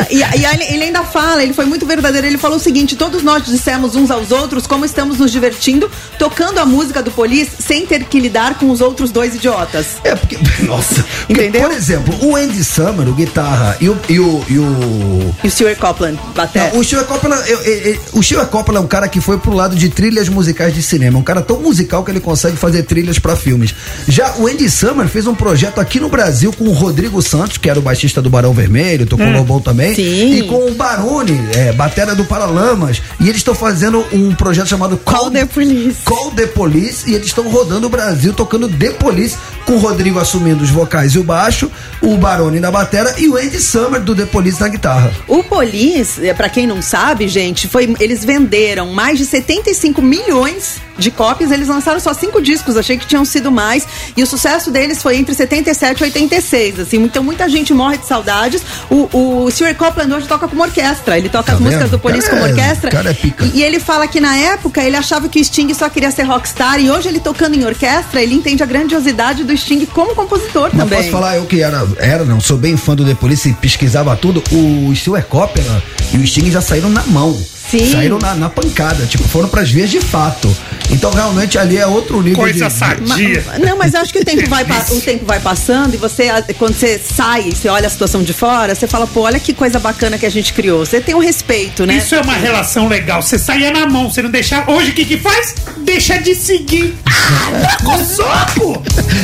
Speaker 2: E, e aí ele ainda fala, ele foi muito verdadeiro. Ele falou o seguinte: todos nós dissemos uns aos outros como estamos nos divertindo, tocando a música do Police sem ter que lidar com os outros dois idiotas.
Speaker 1: É porque, nossa. Porque,
Speaker 2: Entendeu?
Speaker 1: Por exemplo, o Andy Summer, o guitarra, e o. E o, e o
Speaker 2: E o Stuart Copeland, bater.
Speaker 1: Não, o Stuart Coppola, eu- eu- eu- o Stuart Coppola é um cara que foi pro lado de trilhas musicais de cinema, um cara tão musical que ele consegue fazer trilhas pra filmes. Já o Andy Summer fez um projeto aqui no Brasil com o Rodrigo Santos, que era o baixista do Barão Vermelho, tocou no Lobão também,
Speaker 2: Sim.
Speaker 1: e com o Barone, é, batera do Paralamas, e eles estão fazendo um projeto chamado
Speaker 2: Call the Police.
Speaker 1: Call the Police e eles estão rodando o Brasil tocando The Police, com o Rodrigo assumindo os vocais e o baixo, o Barone na batera e o Andy Summer do The Police na guitarra.
Speaker 2: O Police, é, pra quem não sabe, gente, foi eles venderam mais de 75 milhões de cópias. Eles lançaram só cinco discos, achei que tinham sido mais. E o sucesso deles foi entre 77 e 86, assim. Então muita gente morre de saudades. O, o Stuart Copeland hoje toca como orquestra. Ele toca
Speaker 1: Tá
Speaker 2: as músicas
Speaker 1: vendo?
Speaker 2: do Police
Speaker 1: Cara
Speaker 2: como
Speaker 1: é-
Speaker 2: orquestra.
Speaker 1: cara é pica.
Speaker 2: E, e ele fala que na época ele achava que o Sting só queria ser rockstar. E hoje ele tocando em orquestra, ele entende a grandiosidade do Sting como compositor
Speaker 1: Mas
Speaker 2: também.
Speaker 1: posso falar, eu que era, era, não, sou bem fã do The Police e pesquisava tudo, o Stuart Copeland e o Sting já saíram na mão.
Speaker 2: Sim.
Speaker 1: Saíram na, na pancada, tipo, foram pras vias de fato. Então, realmente, ali é outro nível
Speaker 3: Coisa
Speaker 1: de...
Speaker 3: sadia.
Speaker 2: Ma- Não, mas eu acho que o tempo vai o tempo vai passando e você quando você sai, você olha a situação de fora, você fala, pô, olha que coisa bacana que a gente criou. Você tem um respeito, né?
Speaker 3: Isso é uma relação legal. Você saía na mão, você não deixava. Hoje o que que faz? Deixa de seguir. Ah, pô!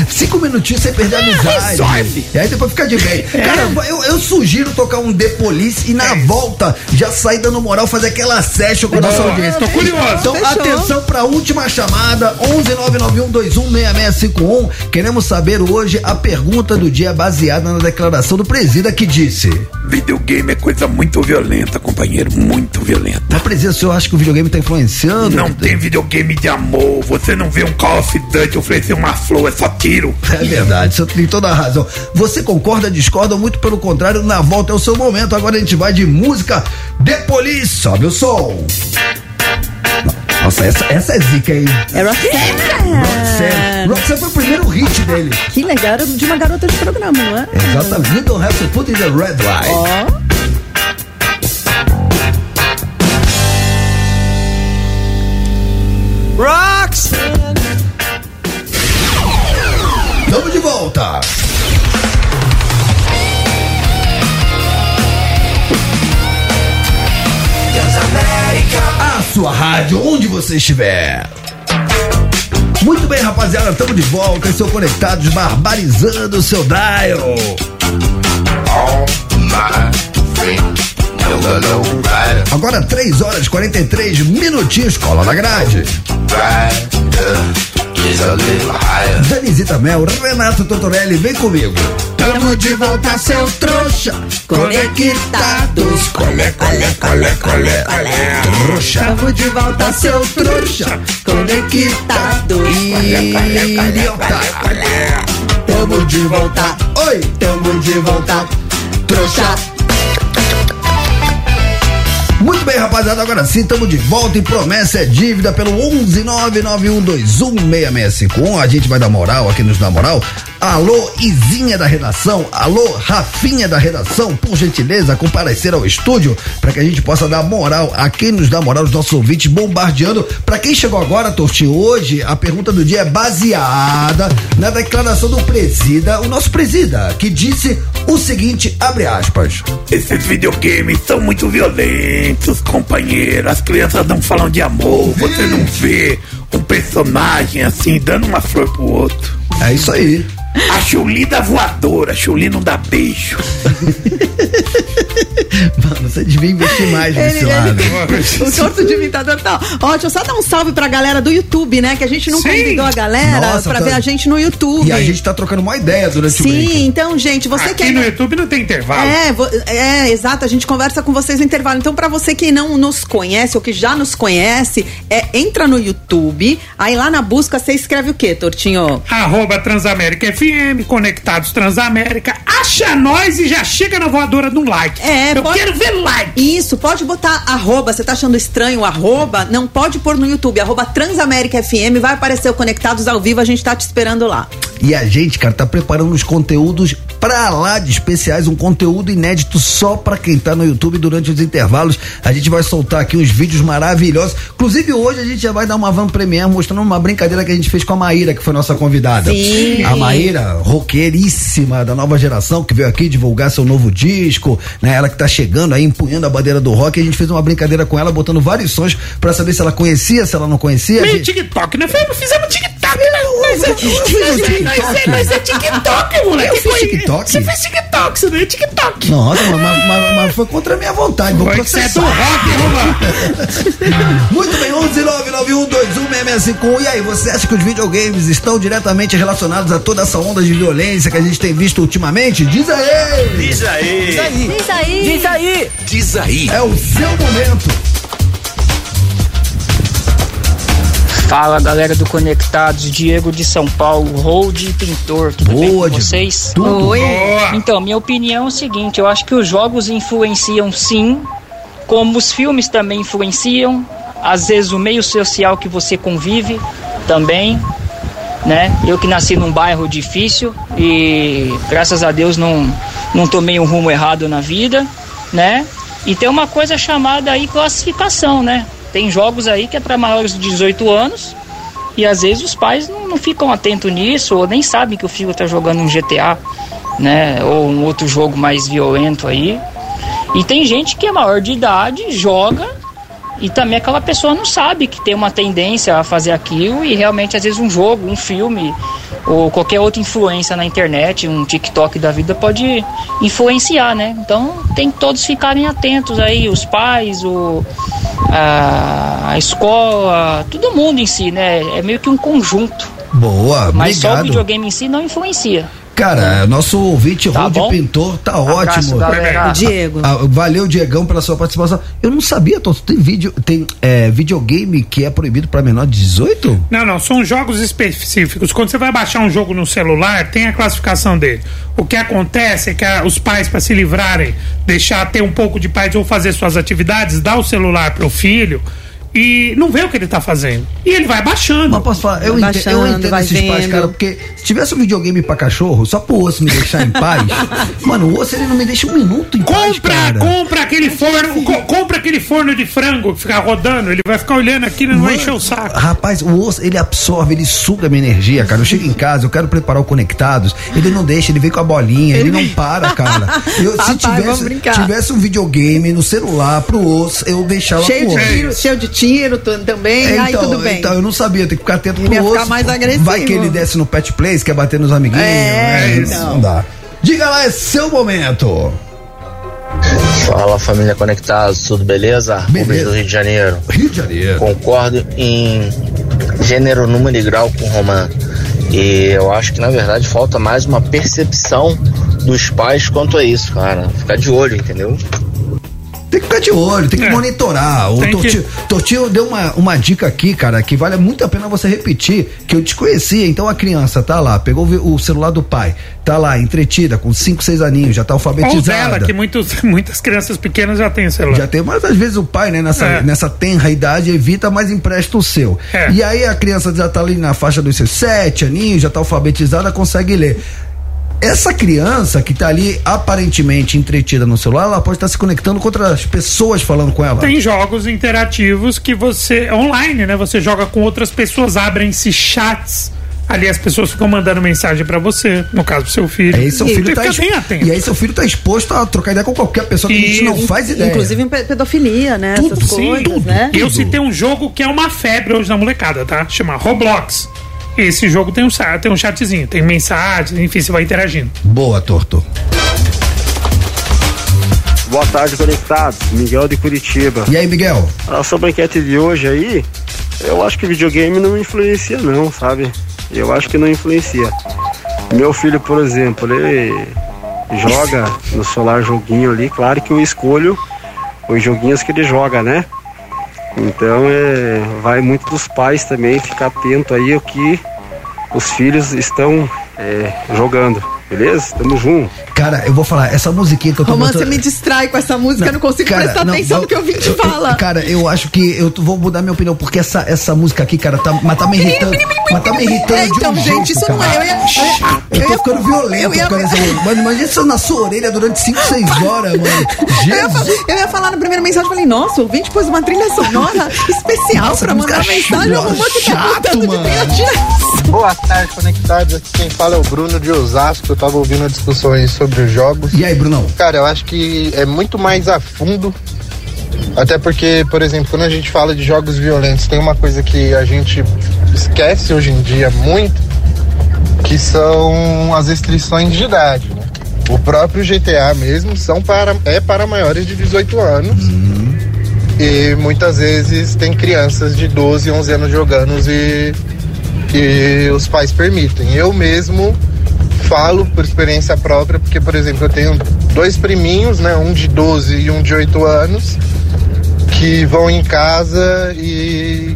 Speaker 1: Cinco minutinhos sem perder a amizade.
Speaker 3: resolve.
Speaker 1: E aí depois fica de bem. Cara, eu, eu sugiro tocar um The Police e na volta já sair dando moral, fazer aquela session com a nossa audiência.
Speaker 3: tô curioso.
Speaker 1: Então,
Speaker 2: Fechou.
Speaker 1: atenção pra última chamada: 11991216651. Queremos saber hoje a pergunta do dia baseada na declaração do presida que disse:
Speaker 5: Videogame é coisa muito violenta, companheiro, muito violenta.
Speaker 1: Mas, presida, o senhor acha que o videogame tá influenciando?
Speaker 5: Não tem videogame de amor, você não vê um Call of Duty oferecer uma flor, é só tiro.
Speaker 1: É verdade, você tem toda a razão. Você concorda, discorda, ou muito pelo contrário, na volta é o seu momento. Agora a gente vai de música The Police. Sobe o som. Nossa, essa, essa é zica, hein?
Speaker 2: É Roxanne.
Speaker 1: Roxanne. Roxanne foi o primeiro hit dele.
Speaker 2: Que legal, era de uma garota de programa, não é?
Speaker 1: Exatamente. You don't have to put in the red light.
Speaker 2: Ó.
Speaker 1: Tamo de volta. Sua rádio, onde você estiver. Muito bem, rapaziada, estamos de volta. Estão conectados, barbarizando o seu dial. Agora 3 horas e 43 minutinhos, cola na grade. Danizita Mel, Renato Totorelli, vem comigo.
Speaker 2: Tamo de volta, seu trouxa. Conectados.
Speaker 1: Colé, colé, colé, colé, colé. Trouxa.
Speaker 2: Tamo de volta, seu trouxa. Conectados.
Speaker 1: Idiota.
Speaker 2: Tamo de volta.
Speaker 1: Oi.
Speaker 2: Tamo de volta. Trouxa.
Speaker 1: Muito bem, rapaziada, agora sim estamos de volta e promessa é dívida pelo 11991216651. A gente vai dar moral aqui nos dá moral. Alô, Izinha da redação, alô, Rafinha da redação, por gentileza, comparecer ao estúdio para que a gente possa dar moral a quem nos dá moral, os nossos ouvintes bombardeando. Para quem chegou agora, Tortinho, hoje a pergunta do dia é baseada na declaração do presida, o nosso presida, que disse o seguinte, abre aspas.
Speaker 5: Esses videogames são muito violentos, companheiro. As crianças não falam de amor, você não vê um personagem assim dando uma flor pro outro.
Speaker 1: É isso aí.
Speaker 5: A Chuli da voadora, a Chuli não dá beijo.
Speaker 1: Mano, você devia investir mais nesse
Speaker 2: Ele-
Speaker 1: lado.
Speaker 2: o torto de imitador tá. Ó, deixa eu só dar um salve pra galera do YouTube, né? Que a gente não
Speaker 3: Sim.
Speaker 2: convidou a galera
Speaker 1: Nossa,
Speaker 2: pra
Speaker 1: tá-
Speaker 2: ver a gente no YouTube.
Speaker 1: E a gente tá trocando uma ideia durante o break.
Speaker 2: Sim, então, gente, você
Speaker 3: Aqui no YouTube não tem intervalo.
Speaker 2: É, vo- é, exato, a gente conversa com vocês no intervalo. Então, pra você que não nos conhece ou que já nos conhece, é, entra no YouTube, aí lá na busca você escreve o quê, Tortinho?
Speaker 3: Arroba Transamérica FM, Conectados Transamérica. Acha nós e já chega na voadora no like.
Speaker 2: É,
Speaker 3: Eu
Speaker 2: pode-
Speaker 3: quero ver like.
Speaker 2: Isso, pode botar arroba, você tá achando estranho o arroba? Não pode pôr no YouTube, arroba Transamérica FM, vai aparecer o Conectados ao vivo, a gente tá te esperando lá.
Speaker 1: E a gente, cara, tá preparando os conteúdos pra lá de especiais, um conteúdo inédito só pra quem tá no YouTube durante os intervalos. A gente vai soltar aqui uns vídeos maravilhosos. Inclusive, hoje a gente já vai dar uma van premiere mostrando uma brincadeira que a gente fez com a Maíra, que foi nossa convidada.
Speaker 2: Sim.
Speaker 1: A Maíra, roqueiríssima da nova geração, que veio aqui divulgar seu novo disco, né? Ela que tá chegando aí, empunhando a bandeira do rock. A gente fez uma brincadeira com ela, botando vários sons pra saber se ela conhecia, se ela não conhecia.
Speaker 3: Meio
Speaker 1: gente-
Speaker 3: TikTok, né? Fizemos- TikTok, né? Nós é,
Speaker 1: TikTok.
Speaker 3: nós é- nós é TikTok, moleque.
Speaker 1: Eu fiz
Speaker 3: Foi-
Speaker 1: TikTok?
Speaker 3: Você fez TikTok, você não é TikTok.
Speaker 1: Nossa, mas, mas- mas- mas foi contra a minha vontade. Vou
Speaker 3: Foi que você é do
Speaker 1: processar.
Speaker 3: rock, Roma.
Speaker 1: Muito bem, 11991216651. E aí, você acha que os videogames estão diretamente relacionados a toda essa onda de violência que a gente tem visto ultimamente? Diz aí!
Speaker 4: Diz aí.
Speaker 6: Diz aí. Diz aí.
Speaker 4: Diz aí.
Speaker 1: É o seu momento.
Speaker 6: Fala galera do Conectados, Diego de São Paulo, Hold e Pintor, tudo bem
Speaker 1: Boa,
Speaker 6: com
Speaker 1: Diego.
Speaker 6: vocês?
Speaker 1: Tudo.
Speaker 2: Oi.
Speaker 3: Boa.
Speaker 6: Então, minha opinião é o seguinte, eu acho que os jogos influenciam sim, como os filmes também influenciam, às vezes o meio social que você convive também, né? Eu que nasci num bairro difícil e graças a Deus não, não tomei um rumo errado na vida, né? E tem uma coisa chamada aí classificação, né? Tem jogos aí que é para maiores de 18 anos e às vezes os pais não, não ficam atentos nisso ou nem sabem que o filho tá jogando um GTA, né? Ou um outro jogo mais violento aí. E tem gente que é maior de idade, joga e também aquela pessoa não sabe que tem uma tendência a fazer aquilo e realmente às vezes um jogo, um filme ou qualquer outra influência na internet, um TikTok da vida pode influenciar, né? Então tem que todos ficarem atentos aí, os pais, o, a, a escola, todo mundo em si, né? É meio que um conjunto.
Speaker 1: Boa,
Speaker 6: Mas só o
Speaker 1: obrigado.
Speaker 6: videogame em si não influencia.
Speaker 1: Cara, nosso ouvinte
Speaker 6: Tá
Speaker 1: Rod
Speaker 6: bom?
Speaker 1: Pintor tá
Speaker 6: Abraço,
Speaker 1: ótimo.
Speaker 6: galera.
Speaker 2: Diego.
Speaker 1: Ah, valeu, Diegão, pela sua participação. Eu não sabia, Toto, tem vídeo, tem é, videogame que é proibido pra menor de 18?
Speaker 3: Não, não, são jogos específicos. Quando você vai baixar um jogo no celular, tem a classificação dele. O que acontece é que a- os pais, para se livrarem, deixar ter um pouco de paz ou fazer suas atividades, dá o celular pro filho e não vê o que ele tá fazendo. E ele vai baixando.
Speaker 1: Mas posso falar, eu, entendo, eu entendo esses pais,
Speaker 2: vendo.
Speaker 1: cara, porque se tivesse um videogame pra cachorro, só pro osso me deixar em paz, mano, o osso ele não me deixa um minuto em paz,
Speaker 3: Compra,
Speaker 1: cara.
Speaker 3: compra aquele forno, co- compra aquele forno de frango que fica rodando, ele vai ficar olhando aqui e não vai encher o saco.
Speaker 1: Rapaz, o osso, ele absorve, ele suga a minha energia, cara. Eu chego em casa, eu quero preparar o Conectados, ele não deixa, ele vem com a bolinha, ele, não para, cara. Eu, se
Speaker 2: Papai, vamos
Speaker 1: tivesse,
Speaker 2: brincar.
Speaker 1: tivesse um videogame no celular pro osso, eu deixava
Speaker 2: Cheio
Speaker 1: pro
Speaker 2: de
Speaker 1: osso.
Speaker 2: tiro, cheio de tiro tu- também,
Speaker 1: É,
Speaker 2: aí tudo bem.
Speaker 1: então, eu não sabia, tem que ficar atento
Speaker 2: Ele
Speaker 1: pro
Speaker 2: ia
Speaker 1: osso.
Speaker 2: ficar mais agressivo.
Speaker 1: Vai que ele desce no pet place, quer bater nos amiguinhos.
Speaker 2: É,
Speaker 1: né?
Speaker 2: então.
Speaker 1: Não dá. Diga lá, é seu momento.
Speaker 7: Fala família Conectados, tudo beleza?
Speaker 1: Beleza.
Speaker 7: Do Rio de Janeiro.
Speaker 1: Rio de Janeiro.
Speaker 7: Concordo em gênero, número e grau com o Roman. E eu acho que na verdade falta mais uma percepção dos pais quanto a isso, cara. Ficar de olho, entendeu?
Speaker 1: Tem que ficar de olho, tem que
Speaker 3: É.
Speaker 1: monitorar. O Tortinho,
Speaker 3: que-
Speaker 1: Tortinho deu uma, uma dica aqui, cara, que vale muito a pena você repetir, que eu desconhecia. Então a criança tá lá, pegou o celular do pai, tá lá, entretida, com 5, 6 aninhos, já tá
Speaker 3: Ou dela,
Speaker 1: alfabetizada.
Speaker 3: que muitos, muitas crianças pequenas já têm celular.
Speaker 1: Já tem, mas às vezes o pai, né, nessa,
Speaker 3: É.
Speaker 1: nessa tenra idade, evita, mas empresta o seu.
Speaker 3: É.
Speaker 1: E aí a criança já tá ali na faixa dos seus sete aninhos, já tá alfabetizada, consegue ler. Essa criança que tá ali aparentemente entretida no celular, ela pode estar se conectando com outras pessoas falando com ela.
Speaker 3: Tem jogos interativos que você. online, né? Você joga com outras pessoas, abrem-se chats. Ali as pessoas ficam mandando mensagem pra você, no caso do seu filho.
Speaker 1: Aí seu
Speaker 3: E
Speaker 1: filho
Speaker 3: você
Speaker 1: tá
Speaker 3: fica
Speaker 1: exp-
Speaker 3: bem atento.
Speaker 1: E aí seu filho tá exposto a trocar ideia com qualquer pessoa que a gente não faz ideia.
Speaker 2: Inclusive em pe- pedofilia, né?
Speaker 1: Tudo,
Speaker 2: Essas
Speaker 1: sim,
Speaker 2: coisas,
Speaker 1: tudo.
Speaker 2: né?
Speaker 3: E eu citei um jogo que é uma febre hoje na molecada, tá? Chama Roblox. Esse jogo tem um, tem um chatzinho, tem mensagens, enfim, você vai interagindo.
Speaker 1: Boa, Torto.
Speaker 8: Boa tarde, conectados. Miguel de Curitiba.
Speaker 1: E aí, Miguel?
Speaker 8: A sua banquete de hoje aí, eu acho que videogame não influencia não, sabe? Eu acho que não influencia. Meu filho, por exemplo, ele joga no celular joguinho ali, claro que eu escolho os joguinhos que ele joga, né? Então é, vai muito dos pais também ficar atento aí o que os filhos estão é, jogando, beleza? Tamo junto.
Speaker 1: Cara, eu vou falar, essa musiquinha que eu tô
Speaker 2: Romance
Speaker 1: botando-
Speaker 2: me distrai com essa música, eu não consigo
Speaker 1: Cara,
Speaker 2: prestar
Speaker 1: não,
Speaker 2: atenção
Speaker 1: não,
Speaker 2: no que eu vim te
Speaker 1: eu- eu-
Speaker 2: falar.
Speaker 1: Cara, eu acho que eu vou mudar minha opinião, porque essa, essa música aqui, cara, tá, mas tá me irritando. Mas tá me irritando
Speaker 2: É,
Speaker 1: de
Speaker 2: então,
Speaker 1: um
Speaker 2: gente,
Speaker 1: jeito,
Speaker 2: isso não
Speaker 1: cara.
Speaker 2: é. Eu, ia, eu,
Speaker 1: Eu
Speaker 2: eu
Speaker 1: tô
Speaker 2: ia-
Speaker 1: ficando violento
Speaker 2: eu ia-
Speaker 1: dessa Mano, imagina isso na sua orelha durante 5, 6 horas, mano.
Speaker 2: Eu ia, fa-
Speaker 1: Jesus.
Speaker 2: eu ia falar na primeira mensagem, falei, nossa, o ouvinte pôs uma trilha sonora especial
Speaker 1: Nossa,
Speaker 2: pra mandar mensagem, que tá
Speaker 1: chato,
Speaker 2: de
Speaker 1: mano.
Speaker 2: trilha
Speaker 9: Boa tarde, conectados. Aqui quem fala é o Bruno de Osasco. Eu tava ouvindo a discussão aí sobre os jogos.
Speaker 1: E aí, Brunão?
Speaker 9: Cara, eu acho que é muito mais a fundo. Até porque, por exemplo, quando a gente fala de jogos violentos, tem uma coisa que a gente esquece hoje em dia muito, que são as restrições de idade, né? O próprio GTA mesmo são para, é para maiores de 18 anos. E muitas vezes tem crianças de 12, 11 anos jogando e, e os pais permitem. Eu mesmo falo por experiência própria, porque, por exemplo, eu tenho dois priminhos, né? Um de 12 e um de 8 anos, que vão em casa e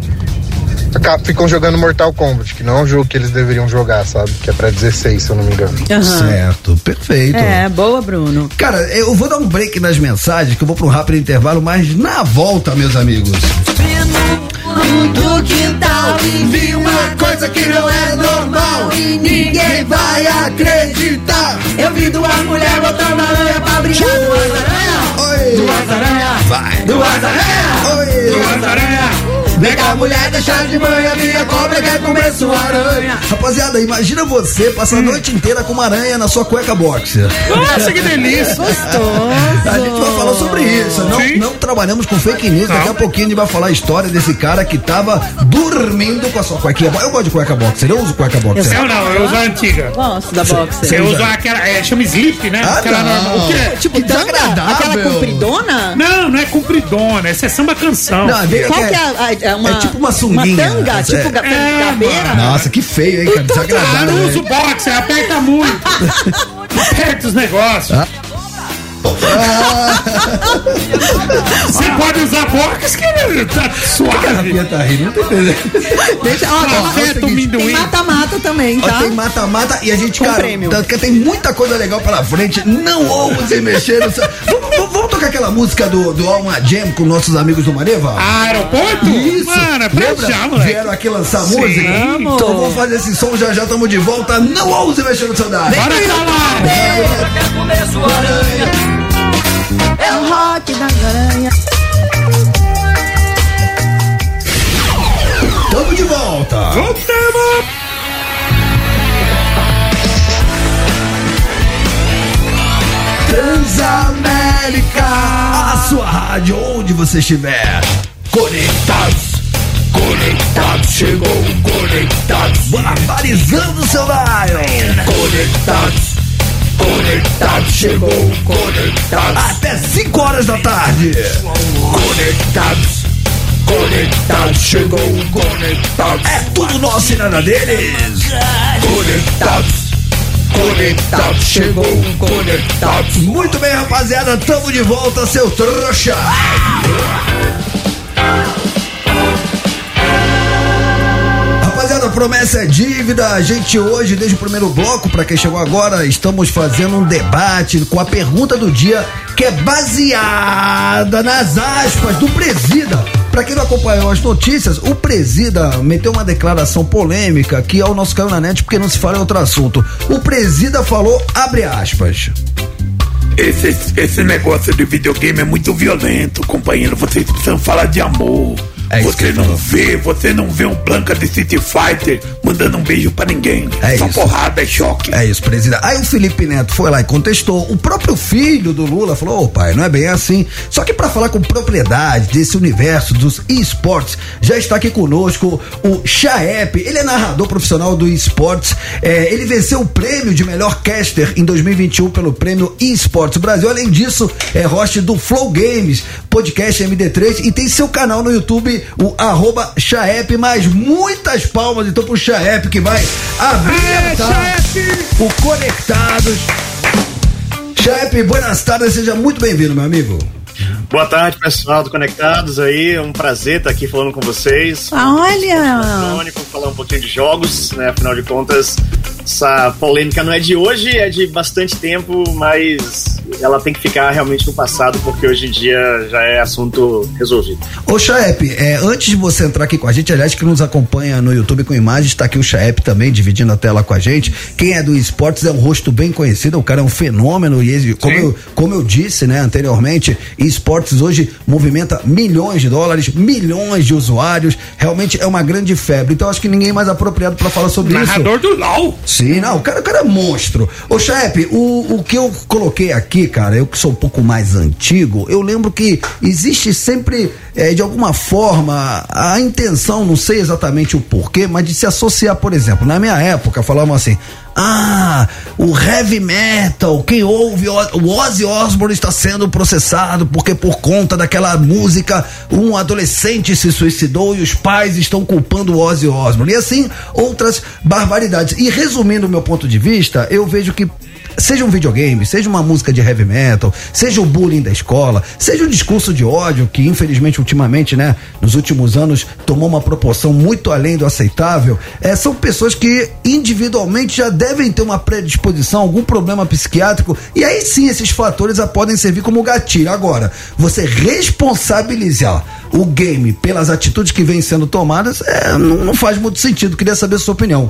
Speaker 9: ficam jogando Mortal Kombat, que não é um jogo que eles deveriam jogar, sabe? Que é pra 16, se eu não me engano.
Speaker 2: Aham.
Speaker 1: Certo, perfeito.
Speaker 2: É, boa, Bruno.
Speaker 1: Cara, eu vou dar um break nas mensagens, que eu vou para um rápido intervalo, mas na volta, meus amigos.
Speaker 10: Do quintal e vi uma coisa que não é normal. E ninguém vai acreditar. Eu vi duas mulheres botando aranha pra brincar. Duas aranha, duas aranha, duas aranha, duas aranha. Vem cá, mulher, deixa de manhã, minha cobra quer comer sua aranha.
Speaker 1: Rapaziada, imagina você passar a noite inteira com uma aranha na sua cueca boxer.
Speaker 3: Nossa, que delícia.
Speaker 1: A gente vai falar sobre isso. Não,
Speaker 3: Sim.
Speaker 1: não trabalhamos com fake news. Daqui a pouquinho a gente vai falar a história desse cara que tava dormindo com a sua cuequinha. Eu gosto de cueca boxer, eu uso cueca boxer.
Speaker 3: Eu não, eu uso a antiga.
Speaker 2: Gosto da boxer.
Speaker 3: Eu
Speaker 1: usa?
Speaker 3: aquela, é, chama slip, né?
Speaker 1: Ah,
Speaker 3: aquela
Speaker 1: não.
Speaker 3: normal. O quê?
Speaker 2: Tipo,
Speaker 1: Que desagradável.
Speaker 2: Aquela compridona?
Speaker 3: Não, não é compridona, essa é samba canção.
Speaker 1: Não, vem
Speaker 2: Qual
Speaker 1: aqui,
Speaker 2: que é, a, a- uma,
Speaker 1: é tipo uma sunguinha.
Speaker 2: Uma tanga?
Speaker 1: É.
Speaker 2: Tipo ga-
Speaker 3: É,
Speaker 2: gabeira?
Speaker 1: Nossa, que feio, hein, cara?
Speaker 3: Ah,
Speaker 1: Desagradável.
Speaker 3: não
Speaker 1: né?
Speaker 3: uso boxer, aperta muito. aperta os negócios.
Speaker 1: Ah.
Speaker 3: Você pode usar boxer que tá suave.
Speaker 1: Rafinha tá rindo, não tô entendendo.
Speaker 2: Deixa, ó, tem-
Speaker 3: Afeta o
Speaker 2: tem mata-mata também,
Speaker 1: Ó,
Speaker 2: tá?
Speaker 1: Tem mata-mata e a gente,
Speaker 2: Com
Speaker 1: cara,
Speaker 2: prêmio.
Speaker 1: tanto que tem muita coisa legal pela frente. Não ouse mexer no seu... vamos, tocar aquela música do, do Alma Jam com nossos amigos do Mareva?
Speaker 3: Aeroporto?
Speaker 1: Isso.
Speaker 3: Mano, é pra já, moleque.
Speaker 1: Vieram aqui lançar
Speaker 3: Sim.
Speaker 1: música? Então vamos fazer esse som, já já estamos de volta. Não ouse mexer no seu dado.
Speaker 3: Bora falar.
Speaker 10: Quer comer sua aranha.
Speaker 2: É o rock da aranha.
Speaker 1: Tamo de volta.
Speaker 3: Voltamos.
Speaker 1: Transamérica, a sua rádio, onde você estiver. Conectados, conectados, chegou conectados, barbarizando o seu dial. Conectados, conectados, chegou conectados. Até 5 horas da tarde. Conectados, conectados, chegou conectados. É tudo nosso e nada deles. Conectados. Conectados, chegou conectados. Muito bem, rapaziada, tamo de volta, seu trouxa. Promessa é dívida. A gente hoje, desde o primeiro bloco, pra quem chegou agora, estamos fazendo um debate com a pergunta do dia que é baseada nas aspas do presida. Pra quem não acompanhou as notícias, o presida meteu uma declaração polêmica que é o nosso caiu na net porque não se fala em outro assunto. O presida falou, abre aspas.
Speaker 5: Esse, esse negócio de videogame é muito violento, companheiro. Vocês precisam falar de amor.
Speaker 1: É
Speaker 5: você não vê, você não vê um Blanca de City Fighter mandando um beijo pra ninguém.
Speaker 1: É
Speaker 5: Só
Speaker 1: isso.
Speaker 5: porrada, é choque.
Speaker 1: É isso, presidente. Aí o Felipe Neto foi lá e contestou. O próprio filho do Lula falou: Ô pai, não é bem assim. Só que pra falar com propriedade desse universo dos esportes, já está aqui conosco o Chaep. Ele é narrador profissional do esportes. É, ele venceu o prêmio de melhor caster em 2021 pelo prêmio Esportes Brasil. Além disso, é host do Flow Games, podcast MD3 e tem seu canal no YouTube, o arroba Chaep, mais muitas palmas então pro Chaep que vai abrir o Conectados. Chefe, buenas tardes, seja muito bem-vindo, meu amigo.
Speaker 11: Boa tarde, pessoal do Conectados aí. É um prazer estar aqui falando com vocês.
Speaker 2: Olha!
Speaker 11: Crônico, falar um pouquinho de jogos, né? Afinal de contas, essa polêmica não é de hoje, é de bastante tempo, mas ela tem que ficar realmente no passado, porque hoje em dia já é assunto resolvido.
Speaker 1: Ô Chaep, é, antes de você entrar aqui com a gente, aliás, que nos acompanha no YouTube com imagens, tá aqui o Chaep também, dividindo a tela com a gente. Quem é do esportes é um rosto bem conhecido, o cara é um fenômeno e como, eu, como eu disse, né, anteriormente, esportes hoje movimenta milhões de dólares, milhões de usuários, realmente é uma grande febre. Então acho que ninguém mais apropriado para falar sobre isso.
Speaker 3: Narrador do LOL.
Speaker 1: Sim, não, o cara, o cara é monstro. Ô, chefe, o, o que eu coloquei aqui, cara, eu que sou um pouco mais antigo, eu lembro que existe sempre, eh, de alguma forma, a intenção, não sei exatamente o porquê, mas de se associar, por exemplo, na minha época, falavam assim. Ah, o heavy metal, quem ouve o Ozzy Osbourne está sendo processado porque por conta daquela música um adolescente se suicidou e os pais estão culpando o Ozzy Osbourne. E assim, outras barbaridades. E resumindo o meu ponto de vista, eu vejo que seja um videogame, seja uma música de heavy metal, seja o bullying da escola, seja um discurso de ódio que infelizmente ultimamente, né, nos últimos anos tomou uma proporção muito além do aceitável, é, são pessoas que individualmente já devem ter uma predisposição, algum problema psiquiátrico e aí sim esses fatores podem servir como gatilho. Agora, você responsabilizar o game pelas atitudes que vêm sendo tomadas é, não, não faz muito sentido. Queria saber a sua opinião.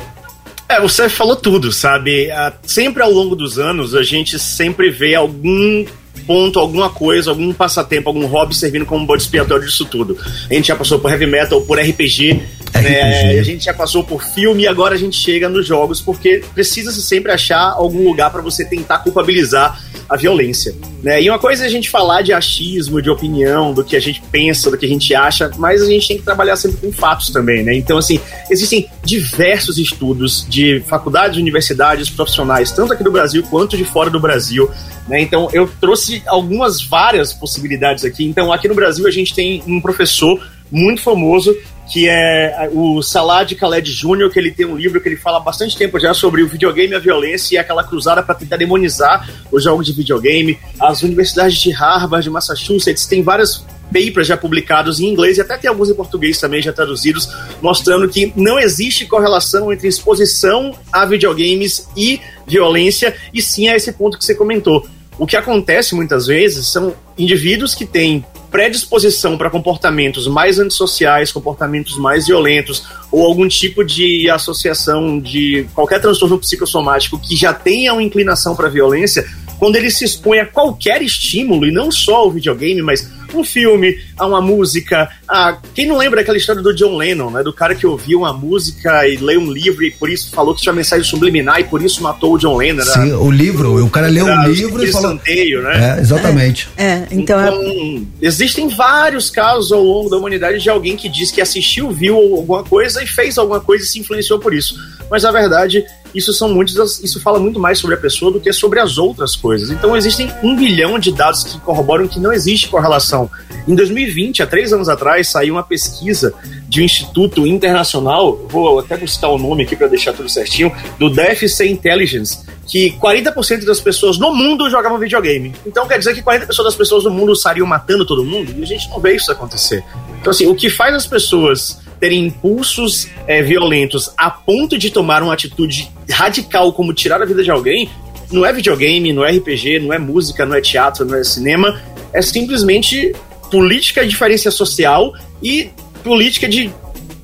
Speaker 11: É, você falou tudo, sabe? Ah, Sempre ao longo dos anos, a gente sempre vê algum ponto, alguma coisa, algum passatempo, algum hobby servindo como bode expiatório disso tudo. A gente já passou por heavy metal, por RPG, né? a gente já passou por filme e agora a gente chega nos jogos porque precisa-se sempre achar algum lugar para você tentar culpabilizar a violência. Né? E uma coisa é a gente falar de achismo, de opinião, do que a gente pensa, do que a gente acha, mas a gente tem que trabalhar sempre com fatos também, né? Então, assim, existem diversos estudos de faculdades, universidades, profissionais, tanto aqui do Brasil quanto de fora do Brasil, né? Então, eu trouxe algumas, várias possibilidades aqui. Então, aqui no Brasil a gente tem um professor muito famoso que é o Salad Khaled Jr., que ele tem um livro que ele fala há bastante tempo já sobre o videogame e a violência e aquela cruzada para tentar demonizar os jogos de videogame. As universidades de Harvard, de Massachusetts, tem várias papers já publicados em inglês e até tem alguns em português também já traduzidos, mostrando que não existe correlação entre exposição a videogames e violência, e sim a esse ponto que você comentou. O que acontece muitas vezes são indivíduos que têm predisposição para comportamentos mais antissociais, comportamentos mais violentos, ou algum tipo de associação de qualquer transtorno psicossomático que já tenha uma inclinação para violência, quando ele se expõe a qualquer estímulo, e não só o videogame, mas um filme, a uma música. A... Quem não lembra daquela história do John Lennon, né? Do cara que ouvia uma música e leu um livro e por isso falou que tinha mensagem subliminar e por isso matou o John Lennon. né?
Speaker 1: Sim, o livro, o cara leu o
Speaker 11: Era
Speaker 1: livro e falou.
Speaker 11: escanteio, né?
Speaker 1: É, exatamente.
Speaker 2: É, então, é-
Speaker 11: existem vários casos ao longo da humanidade de alguém que diz que assistiu, viu alguma coisa e fez alguma coisa e se influenciou por isso. Mas na verdade, isso são muitos, isso fala muito mais sobre a pessoa do que sobre as outras coisas. Então existem um bilhão de dados que corroboram que não existe correlação. Em 2020, há três anos atrás, saiu uma pesquisa de um instituto internacional, vou até buscar o nome aqui para deixar tudo certinho, do DFC Intelligence, que 40% das pessoas no mundo jogavam videogame. Então quer dizer que 40% das pessoas no mundo estariam matando todo mundo? E a gente não vê isso acontecer. Então, assim, o que faz as pessoas terem impulsos é, violentos a ponto de tomar uma atitude radical como tirar a vida de alguém não é videogame, não é RPG, não é música, não é teatro, não é cinema, é simplesmente política de diferença social e política de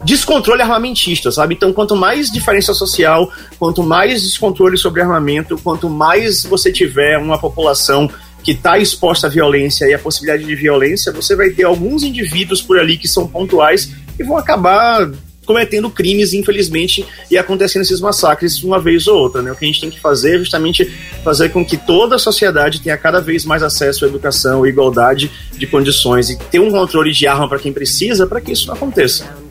Speaker 11: descontrole armamentista, sabe? Então, quanto mais diferença social, quanto mais descontrole sobre armamento, quanto mais você tiver uma população que está exposta à violência e à possibilidade de violência, você vai ter alguns indivíduos por ali que são pontuais e vão acabar cometendo crimes, infelizmente, e acontecendo esses massacres uma vez ou outra. Né? O que a gente tem que fazer é justamente fazer com que toda a sociedade tenha cada vez mais acesso à educação, à igualdade de condições e ter um controle de arma para quem precisa para que isso não aconteça.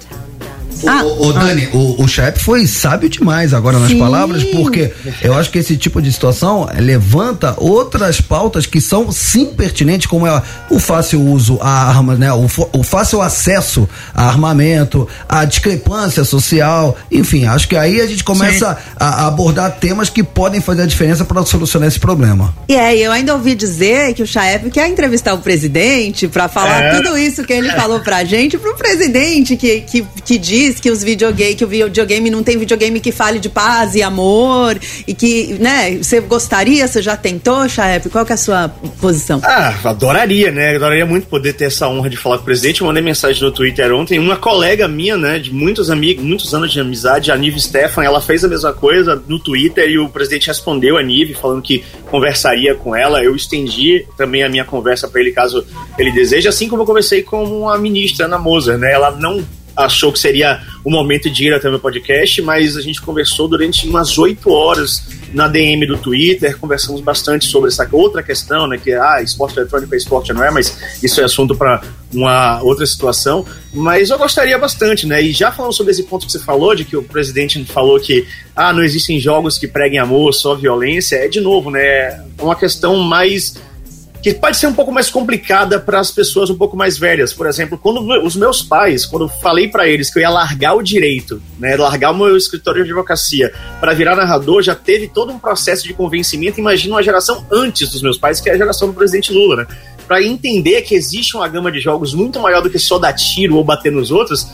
Speaker 1: Ô, ô, Dani, o, o Chaep foi sábio demais agora nas
Speaker 2: Sim.
Speaker 1: palavras, porque eu acho que esse tipo de situação levanta outras pautas que são sim pertinentes, como é o fácil uso a armas, né? O, o fácil acesso a armamento, a discrepância social, enfim, acho que aí a gente começa a, a abordar temas que podem fazer a diferença para solucionar esse problema.
Speaker 2: E é, eu ainda ouvi dizer que o Chaep quer entrevistar o presidente pra falar
Speaker 1: É.
Speaker 2: tudo isso que ele falou pra gente, pro presidente que, que, que diz que os videogame, que o videogame não tem videogame que fale de paz e amor e que, né, você gostaria, você já tentou, Chaep? Qual que é a sua posição?
Speaker 11: Ah, adoraria, né? Adoraria muito poder ter essa honra de falar com o presidente. Eu mandei mensagem no Twitter ontem. Uma colega minha, né, de muitos amigos, muitos anos de amizade, a Nive Stefan, ela fez a mesma coisa no Twitter e o presidente respondeu a Nive falando que conversaria com ela. Eu estendi também a minha conversa para ele caso ele deseje, assim como eu conversei com a ministra Ana Moser, né? Ela não achou que seria o momento de ir até meu podcast, mas a gente conversou durante umas oito horas na DM do Twitter, conversamos bastante sobre essa outra questão, né, que ah, esporte eletrônico é esporte, não é, mas isso é assunto para uma outra situação, mas eu gostaria bastante, né, e já falando sobre esse ponto que você falou, de que o presidente falou que ah, não existem jogos que preguem amor, só violência, é de novo, né, uma questão mais que pode ser um pouco mais complicada para as pessoas um pouco mais velhas. Por exemplo, quando os meus pais, quando eu falei para eles que eu ia largar o direito, né, largar o meu escritório de advocacia para virar narrador, já teve todo um processo de convencimento. Imagina uma geração antes dos meus pais, que é a geração do presidente Lula, né? Para entender que existe uma gama de jogos muito maior do que só dar tiro ou bater nos outros,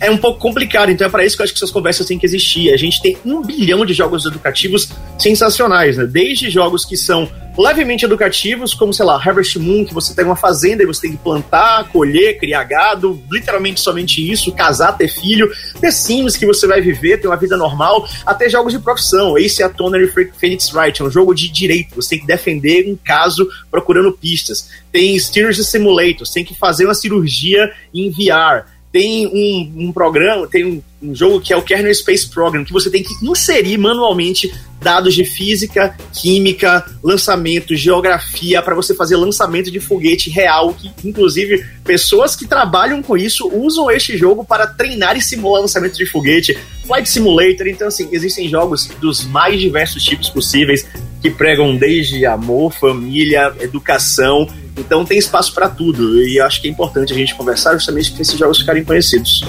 Speaker 11: é um pouco complicado. Então é para isso que eu acho que essas conversas têm que existir. A gente tem um bilhão de jogos educativos sensacionais, né? Desde jogos que são levemente educativos, como, sei lá, Harvest Moon, que você tem uma fazenda e você tem que plantar, colher, criar gado, literalmente somente isso, casar, ter filho, ter Sims que você vai viver, ter uma vida normal, até jogos de profissão. Ace Attorney e Phoenix Wright, é um jogo de direito, você tem que defender um caso procurando pistas. Tem Steers Simulator, você tem que fazer uma cirurgia em VR tem um, um programa, tem um, um, jogo que é o Kernel Space Program, que você tem que inserir manualmente dados de física, química, lançamento, geografia, para você fazer lançamento de foguete real, que inclusive pessoas que trabalham com isso usam este jogo para treinar e simular lançamento de foguete, Flight Simulator, então assim, existem jogos dos mais diversos tipos possíveis que pregam desde amor, família, educação, então tem espaço para tudo. E acho que é importante a gente conversar justamente para esses jogos ficarem conhecidos.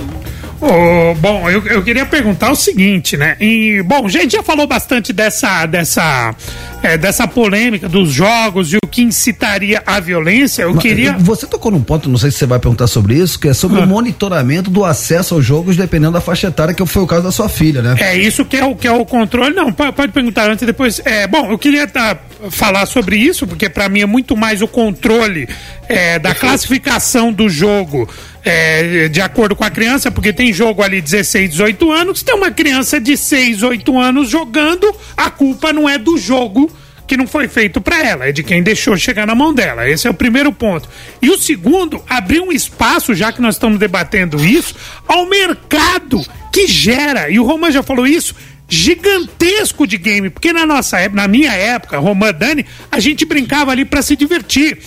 Speaker 3: Oh, bom, eu, eu queria perguntar o seguinte, né? E, bom, a gente já falou bastante dessa, dessa, é, dessa polêmica dos jogos e o que incitaria a violência. Eu
Speaker 1: Mas,
Speaker 3: queria.
Speaker 1: Você tocou num ponto, não sei se você vai perguntar sobre isso, que é sobre ah. o monitoramento do acesso aos jogos, dependendo da faixa etária, que foi o caso da sua filha, né?
Speaker 3: É isso que é o, que é o controle. Não, pode, pode perguntar antes e depois. É, bom, eu queria tá, falar sobre isso, porque para mim é muito mais o controle é, da classificação do jogo é, de acordo com a criança, porque tem jogo ali 16, 18 anos, tem uma criança de 6, 8 anos jogando, a culpa não é do jogo que não foi feito para ela, é de quem deixou chegar na mão dela. Esse é o primeiro ponto. E o segundo, abrir um espaço, já que nós estamos debatendo isso, ao mercado que gera, e o Roman já falou isso, gigantesco de game, porque na nossa época, na minha época, Roman Dani, a gente brincava ali para se divertir.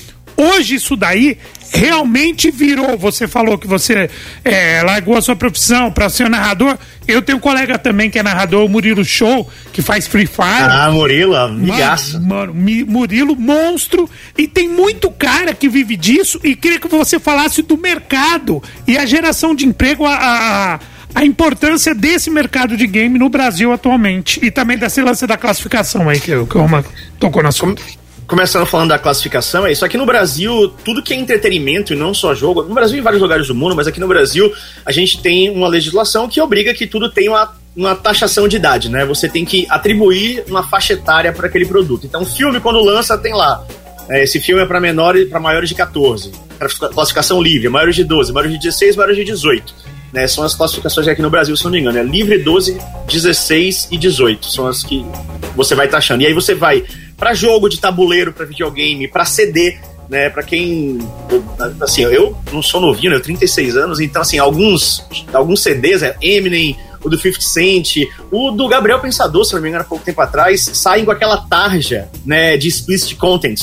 Speaker 3: Hoje isso daí realmente virou. Você falou que você é, largou a sua profissão para ser narrador. Eu tenho um colega também que é narrador, o Murilo Show, que faz Free Fire.
Speaker 11: Ah, Murilo, amigaço.
Speaker 3: Mano, mano, Murilo, monstro. E tem muito cara que vive disso. E queria que você falasse do mercado e a geração de emprego, a, a a importância desse mercado de game no Brasil atualmente e também dessa lance da classificação aí que, que o Roma tocou na assunto
Speaker 11: começando falando da classificação, é isso. Aqui no Brasil, tudo que é entretenimento e não só jogo, no Brasil e em vários lugares do mundo, mas aqui no Brasil, a gente tem uma legislação que obriga que tudo tenha uma, uma taxação de idade, né? Você tem que atribuir uma faixa etária para aquele produto. Então, filme, quando lança, tem lá. É, esse filme é para menores para maiores de 14. Classificação livre, maiores de 12, maiores de 16, maiores de 18. Né, são as classificações aqui no Brasil, se não me engano. É livre 12, 16 e 18. São as que você vai taxando. E aí você vai para jogo de tabuleiro, para videogame, para CD, né? Para quem assim, eu não sou novinho, né? Eu 36 anos, então assim, alguns alguns CDs, é Eminem, o do 50 Cent, o do Gabriel Pensador, se não me engano, há pouco tempo atrás, saem com aquela tarja, né, de explicit content.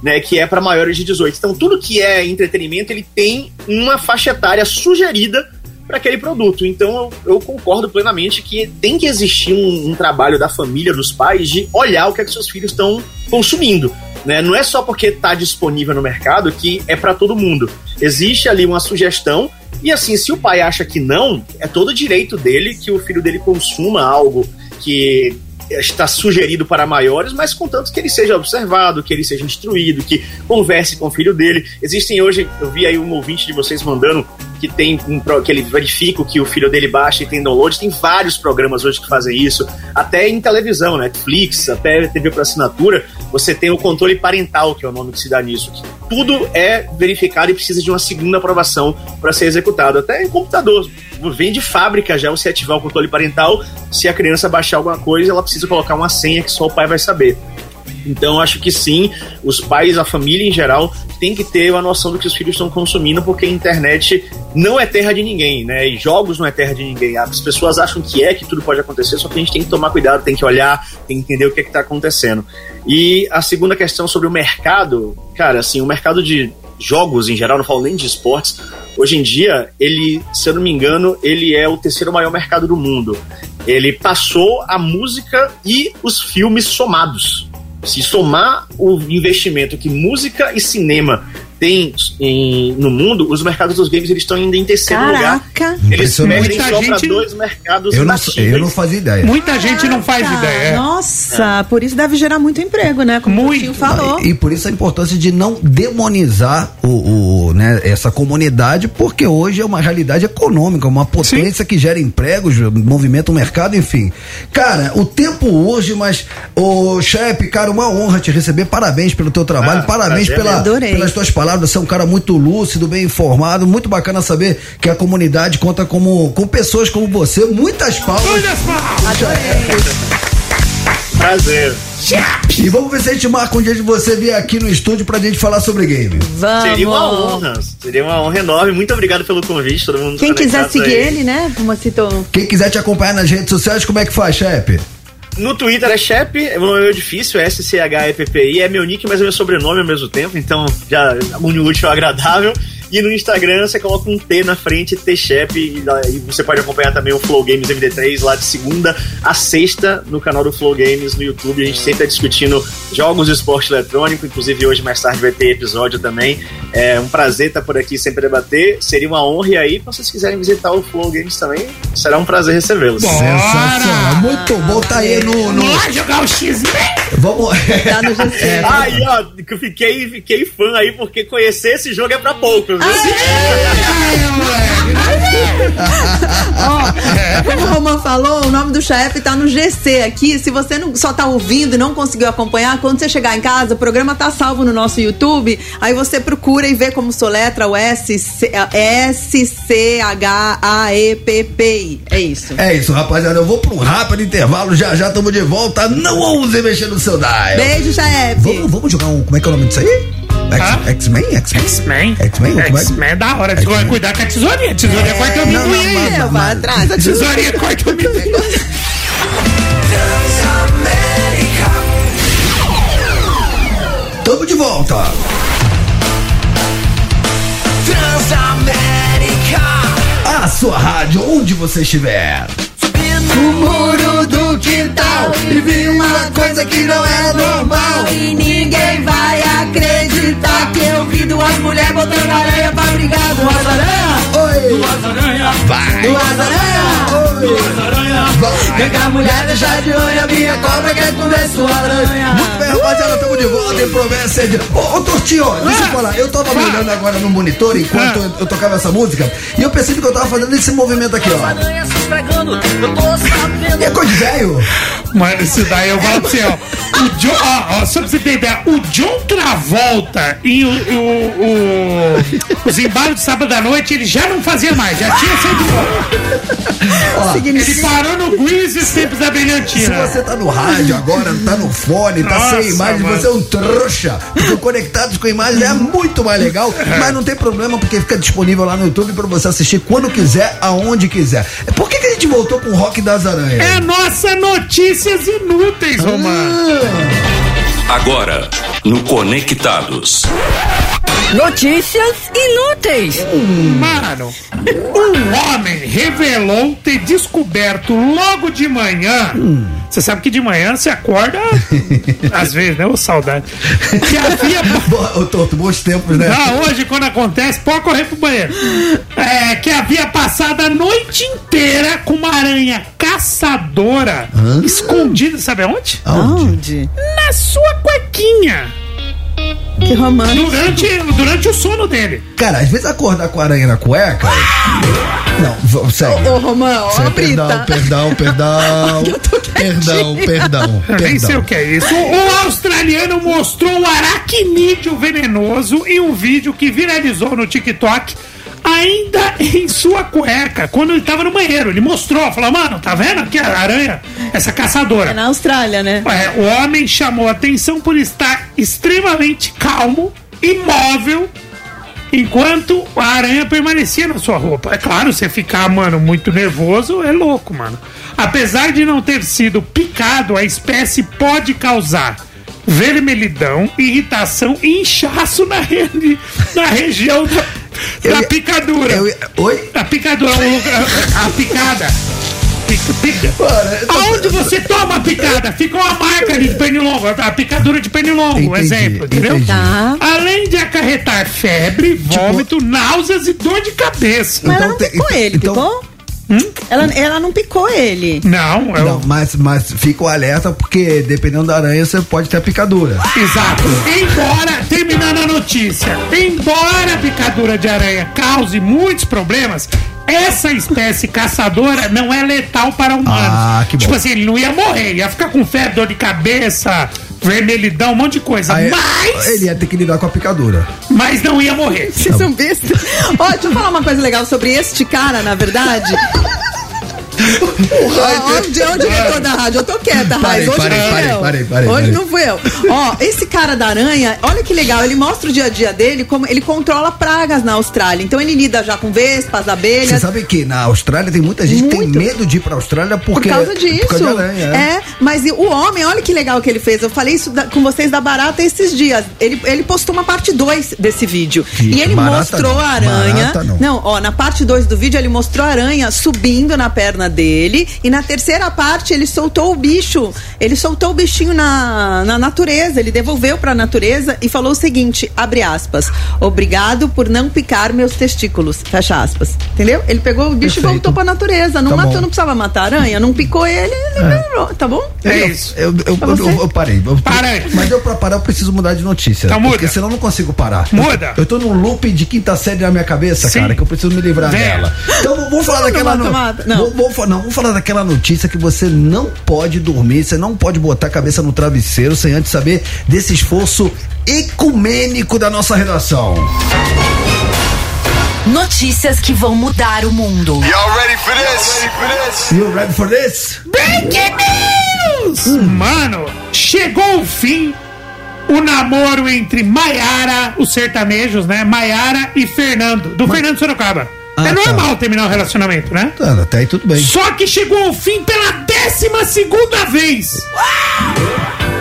Speaker 11: Né, que é para maiores de 18. Então, tudo que é entretenimento, ele tem uma faixa etária sugerida para aquele produto. Então eu, eu, concordo plenamente que tem que existir um, um, trabalho da família, dos pais, de olhar o que, é que seus filhos estão consumindo. Né? Não é só porque está disponível no mercado que é para todo mundo. Existe ali uma sugestão, e assim, se o pai acha que não, é todo direito dele que o filho dele consuma algo que está sugerido para maiores, mas contanto que ele seja observado, que ele seja instruído, que converse com o filho dele. Existem hoje, eu vi aí um ouvinte de vocês mandando que tem um, que ele verifica o que o filho dele baixa e tem download. Tem vários programas hoje que fazem isso, até em televisão, Netflix, até TV por assinatura, você tem o controle parental, que é o nome que se dá nisso. Tudo é verificado e precisa de uma segunda aprovação para ser executado. Até em computador. Vem de fábrica já você ativar o controle parental. Se a criança baixar alguma coisa, ela precisa colocar uma senha que só o pai vai saber. Então acho que sim, os pais, a família em geral, tem que ter uma noção do que os filhos estão consumindo, porque a internet não é terra de ninguém, né? E jogos não é terra de ninguém. As pessoas acham que é, que tudo pode acontecer, só que a gente tem que tomar cuidado, tem que olhar, tem que entender o que é está acontecendo. E a segunda questão sobre o mercado, cara, assim, o mercado de jogos em geral, não falo nem de esportes, hoje em dia, ele, se eu não me engano, ele é o terceiro maior mercado do mundo. Ele passou a música e os filmes somados se somar o investimento que música e cinema tem em- no mundo, os mercados dos games eles estão ainda em terceiro
Speaker 2: Caraca.
Speaker 11: lugar. Eles
Speaker 1: Impressionante.
Speaker 11: perdem
Speaker 3: Muita
Speaker 11: só para
Speaker 3: gente-
Speaker 11: dois mercados
Speaker 1: Eu não, eu não fazia ideia.
Speaker 3: Muita gente não faz
Speaker 2: Caraca,
Speaker 3: ideia. é.
Speaker 2: Nossa, por isso deve gerar muito emprego, né? Como
Speaker 3: Muito.
Speaker 2: o falou.
Speaker 1: E por isso a importância de não demonizar o, o, né, essa comunidade, porque hoje é uma realidade econômica, uma potência que gera empregos, movimenta o mercado, enfim. Cara, o tempo hoje, mas, ô chefe, cara, uma honra te receber. Parabéns pelo teu trabalho,
Speaker 11: Ah,
Speaker 1: parabéns
Speaker 11: prazer
Speaker 1: pela, pelas tuas palavras. Você é um cara muito lúcido, bem informado. Muito bacana saber que a comunidade conta como, com pessoas como você. Muitas palmas.
Speaker 3: Só!
Speaker 11: Prazer.
Speaker 1: E vamos ver se a gente marca um dia de você vir aqui no estúdio pra gente falar sobre game.
Speaker 2: Vamos.
Speaker 11: Seria uma honra. Seria uma honra enorme. Muito obrigado pelo convite, todo mundo.
Speaker 2: Quem quiser seguir
Speaker 11: aí.
Speaker 2: ele, né? Como citou.
Speaker 1: Quem quiser te acompanhar nas redes sociais, como é que faz, chefe?
Speaker 11: No Twitter é Shep, meu nome é difícil, é S-C-H-E-P-P-I, é meu nick, mas é meu sobrenome ao mesmo tempo, então já o útil ao agradável. E no Instagram você coloca um T na frente, T-Shep, e, lá- e você pode acompanhar também o Flow Games MD3 lá de segunda a sexta no canal do Flow Games no YouTube. A gente sempre está discutindo jogos de esporte eletrônico, inclusive hoje mais tarde vai ter episódio também. É um prazer estar por aqui sempre debater, seria uma honra. E aí, se vocês quiserem visitar o Flow Games também, será um prazer recebê-los.
Speaker 1: Sensacional. Muito bom, tá aí no. no-
Speaker 3: Vamos jogar o X-Men?
Speaker 1: Vamos.
Speaker 2: Tá no GC.
Speaker 11: Aí, ó, fiquei, fiquei fã aí, porque conhecer esse jogo é pra poucos. Viu?
Speaker 2: Ó, como o Roman falou, o nome do chefe tá no GC aqui. Se você não, só tá ouvindo e não conseguiu acompanhar, quando você chegar em casa, o programa tá salvo no nosso YouTube. Aí você procura e vê como soletra o S-C-H-A-E-P-P-I. É isso.
Speaker 1: É isso, rapaziada. Eu vou pra um rápido intervalo. Já já estamos de volta. Não ouse mexer no seu dial.
Speaker 2: Beijo, chefe.
Speaker 1: Vamos, vamos jogar um. Como é que é o nome disso aí? X-Men? X-Men?
Speaker 3: X-Men?
Speaker 1: X-Men? É
Speaker 3: é da hora. Cuidar com a tesourinha. Tesourinha corta o
Speaker 1: não,
Speaker 3: amendoim
Speaker 1: não,
Speaker 3: aí.
Speaker 2: Eu vou atrás.
Speaker 3: A tesourinha corta o amendoim.
Speaker 1: Tamo de volta. A sua rádio, onde você estiver.
Speaker 10: O muro do quintal e vi uma coisa que não é normal.
Speaker 2: E ninguém vai acreditar que eu vi duas mulheres botando areia pra brigar. Duas aranhas?
Speaker 10: Duas aranhas,
Speaker 1: Vai.
Speaker 2: Duas aranhas?
Speaker 10: duas aranhas. Vem cá, mulher, deixa de olho, a minha cobra quer comer sua aranha.
Speaker 1: Muito bem, rapaziada, tamo de volta em de. Ô, ô Tortinho, deixa eu falar. Eu tava olhando agora no monitor enquanto eu, eu tocava essa música e eu percebi que eu tava fazendo esse movimento aqui, ó.
Speaker 10: Aranha.
Speaker 1: E é coisa de velho?
Speaker 3: Mano, isso daí eu falo pra você, ó. O John, ó, ó, só pra você ter ideia, o John Travolta e o, o, o- os embalos de sábado à noite, ele já não fazia mais, já tinha saído fora. Ele parou no Grease e os tempos da
Speaker 1: Se
Speaker 3: brilhantina.
Speaker 1: você tá no rádio agora, tá no fone, tá
Speaker 3: Nossa,
Speaker 1: sem imagem,
Speaker 3: mano.
Speaker 1: você é um trouxa. Porque Conectados com Imagem é muito mais legal, mas não tem problema porque fica disponível lá no YouTube pra você assistir quando quiser, aonde quiser. Por que, que a gente voltou com o Rock das Aranhas?
Speaker 3: É a nossa Notícias Inúteis, Romano.
Speaker 12: Agora, no Conectados.
Speaker 13: Notícias inúteis.
Speaker 3: Mano, um homem revelou ter descoberto logo de manhã. Você sabe que de manhã você acorda, às vezes, né? Ô saudade. Que havia.
Speaker 1: Ô, Torto, bons tempos, né?
Speaker 3: Não, hoje quando acontece, pode correr pro banheiro. É, que havia passado a noite inteira com uma aranha caçadora escondida, sabe aonde?
Speaker 2: Onde?
Speaker 3: Na sua cuequinha.
Speaker 2: Que romântico.
Speaker 3: Durante, durante o sono dele.
Speaker 1: Cara, às vezes acordar com a aranha na cueca. Não, segue.
Speaker 2: Ô, Romão, ó,
Speaker 1: Segue,
Speaker 2: a Brita.
Speaker 1: perdão, perdão, perdão. Perdão, perdão,
Speaker 3: Eu nem sei
Speaker 1: perdão.
Speaker 3: o que é isso. O australiano mostrou o aracnídeo venenoso em um vídeo que viralizou no TikTok. Ainda em sua cueca, quando ele tava no banheiro. Ele mostrou, falou: Mano, tá vendo aqui a aranha? Essa caçadora.
Speaker 2: É na Austrália, né?
Speaker 3: É, o homem chamou a atenção por estar extremamente calmo, imóvel, enquanto a aranha permanecia na sua roupa. É claro, você ficar, mano, muito nervoso é louco, mano. Apesar de não ter sido picado, a espécie pode causar vermelhidão, irritação e inchaço na, re- na região da, da picadura.
Speaker 1: Eu- oi?
Speaker 3: A picadura, o lugar- a picada. pica, pica. Aonde você toma a picada, fica uma marca ali de pernilongo, a picadura de pernilongo, um
Speaker 1: Entendi,
Speaker 3: exemplo, entendeu?
Speaker 1: entendi.
Speaker 2: Tá.
Speaker 3: Além de acarretar febre, vômito, náuseas e dor de cabeça.
Speaker 2: Mas ela não picou ele, picou? Ela, ela não picou ele.
Speaker 3: Não, é
Speaker 1: Não, mas, mas fica o alerta porque dependendo da aranha você pode ter a picadura.
Speaker 3: Exato. Embora, terminando a notícia, embora a picadura de aranha cause muitos problemas, essa espécie caçadora não é letal para humanos.
Speaker 1: Ah, que bom.
Speaker 3: Tipo assim, ele não ia morrer, ia ficar com febre, dor de cabeça, vermelhidão, um monte de coisa.
Speaker 1: Aí,
Speaker 3: mas,
Speaker 1: Ele ia ter que lidar com a picadura.
Speaker 3: mas não ia morrer.
Speaker 2: Vocês são bestas. Ó, deixa eu falar uma coisa legal sobre este cara, na verdade. Ó, onde é o diretor da rádio? Eu tô quieta, Raiz. Hoje
Speaker 1: parei,
Speaker 2: não fui
Speaker 1: parei,
Speaker 2: eu.
Speaker 1: parei, parei,
Speaker 2: Hoje não fui eu. Ó, esse cara da aranha, olha que legal. Ele mostra o dia a dia dele, como ele controla pragas na Austrália. Então ele lida já com vespas,
Speaker 1: Você
Speaker 2: abelhas.
Speaker 1: sabe que na Austrália tem muita gente que tem medo de ir pra Austrália
Speaker 2: Por
Speaker 1: porque.
Speaker 2: causa disso.
Speaker 1: Por causa de aranha, é.
Speaker 2: é, mas o homem, olha que legal que ele fez. Eu falei isso da- com vocês da barata esses dias. Ele, ele postou uma parte 2 desse vídeo.
Speaker 1: Que
Speaker 2: e ele mostrou
Speaker 1: não,
Speaker 2: a aranha.
Speaker 1: barata não.
Speaker 2: ó, na parte 2 do vídeo ele mostrou a aranha subindo na perna dele. E na terceira parte ele soltou o bicho. Ele soltou o bichinho na, na natureza. Ele devolveu pra natureza e falou o seguinte: abre aspas. Obrigado por não picar meus testículos. Fecha aspas. Entendeu? Ele pegou o bicho e
Speaker 1: Perfeito.
Speaker 2: voltou pra natureza. Não
Speaker 1: Tá
Speaker 2: matou,
Speaker 1: bom.
Speaker 2: não precisava matar a aranha, não picou ele, ele melhorou, tá bom?
Speaker 3: É isso.
Speaker 1: Eu, eu, eu, eu- eu parei. Eu-
Speaker 3: Para aí.
Speaker 1: Mas eu pra parar eu preciso mudar de notícia.
Speaker 3: Então muda.
Speaker 1: Porque senão eu não consigo parar.
Speaker 3: Muda.
Speaker 1: Eu, eu tô num loop de quinta série na minha cabeça,
Speaker 3: Sim.
Speaker 1: cara, que eu preciso me livrar dela. Então vou- vamos falar
Speaker 2: Não,
Speaker 1: daquela.
Speaker 2: mata,
Speaker 1: no-
Speaker 2: mata. Não.
Speaker 1: Vou, vou fa- não, vamos falar daquela notícia que você não pode dormir, você não pode botar a cabeça no travesseiro sem antes saber desse esforço ecumênico da nossa redação.
Speaker 14: Notícias que vão mudar o mundo.
Speaker 4: Y'all ready for this?
Speaker 1: You ready for this?
Speaker 3: Breaking news! Mano, chegou o fim o namoro entre Maiara, os sertanejos, né? Maiara e Fernando, do Fernando Sorocaba.
Speaker 1: Ah,
Speaker 3: é
Speaker 1: tá.
Speaker 3: normal terminar o relacionamento, né?
Speaker 1: Tá, até aí tudo bem.
Speaker 3: Só que chegou ao fim pela décima segunda vez.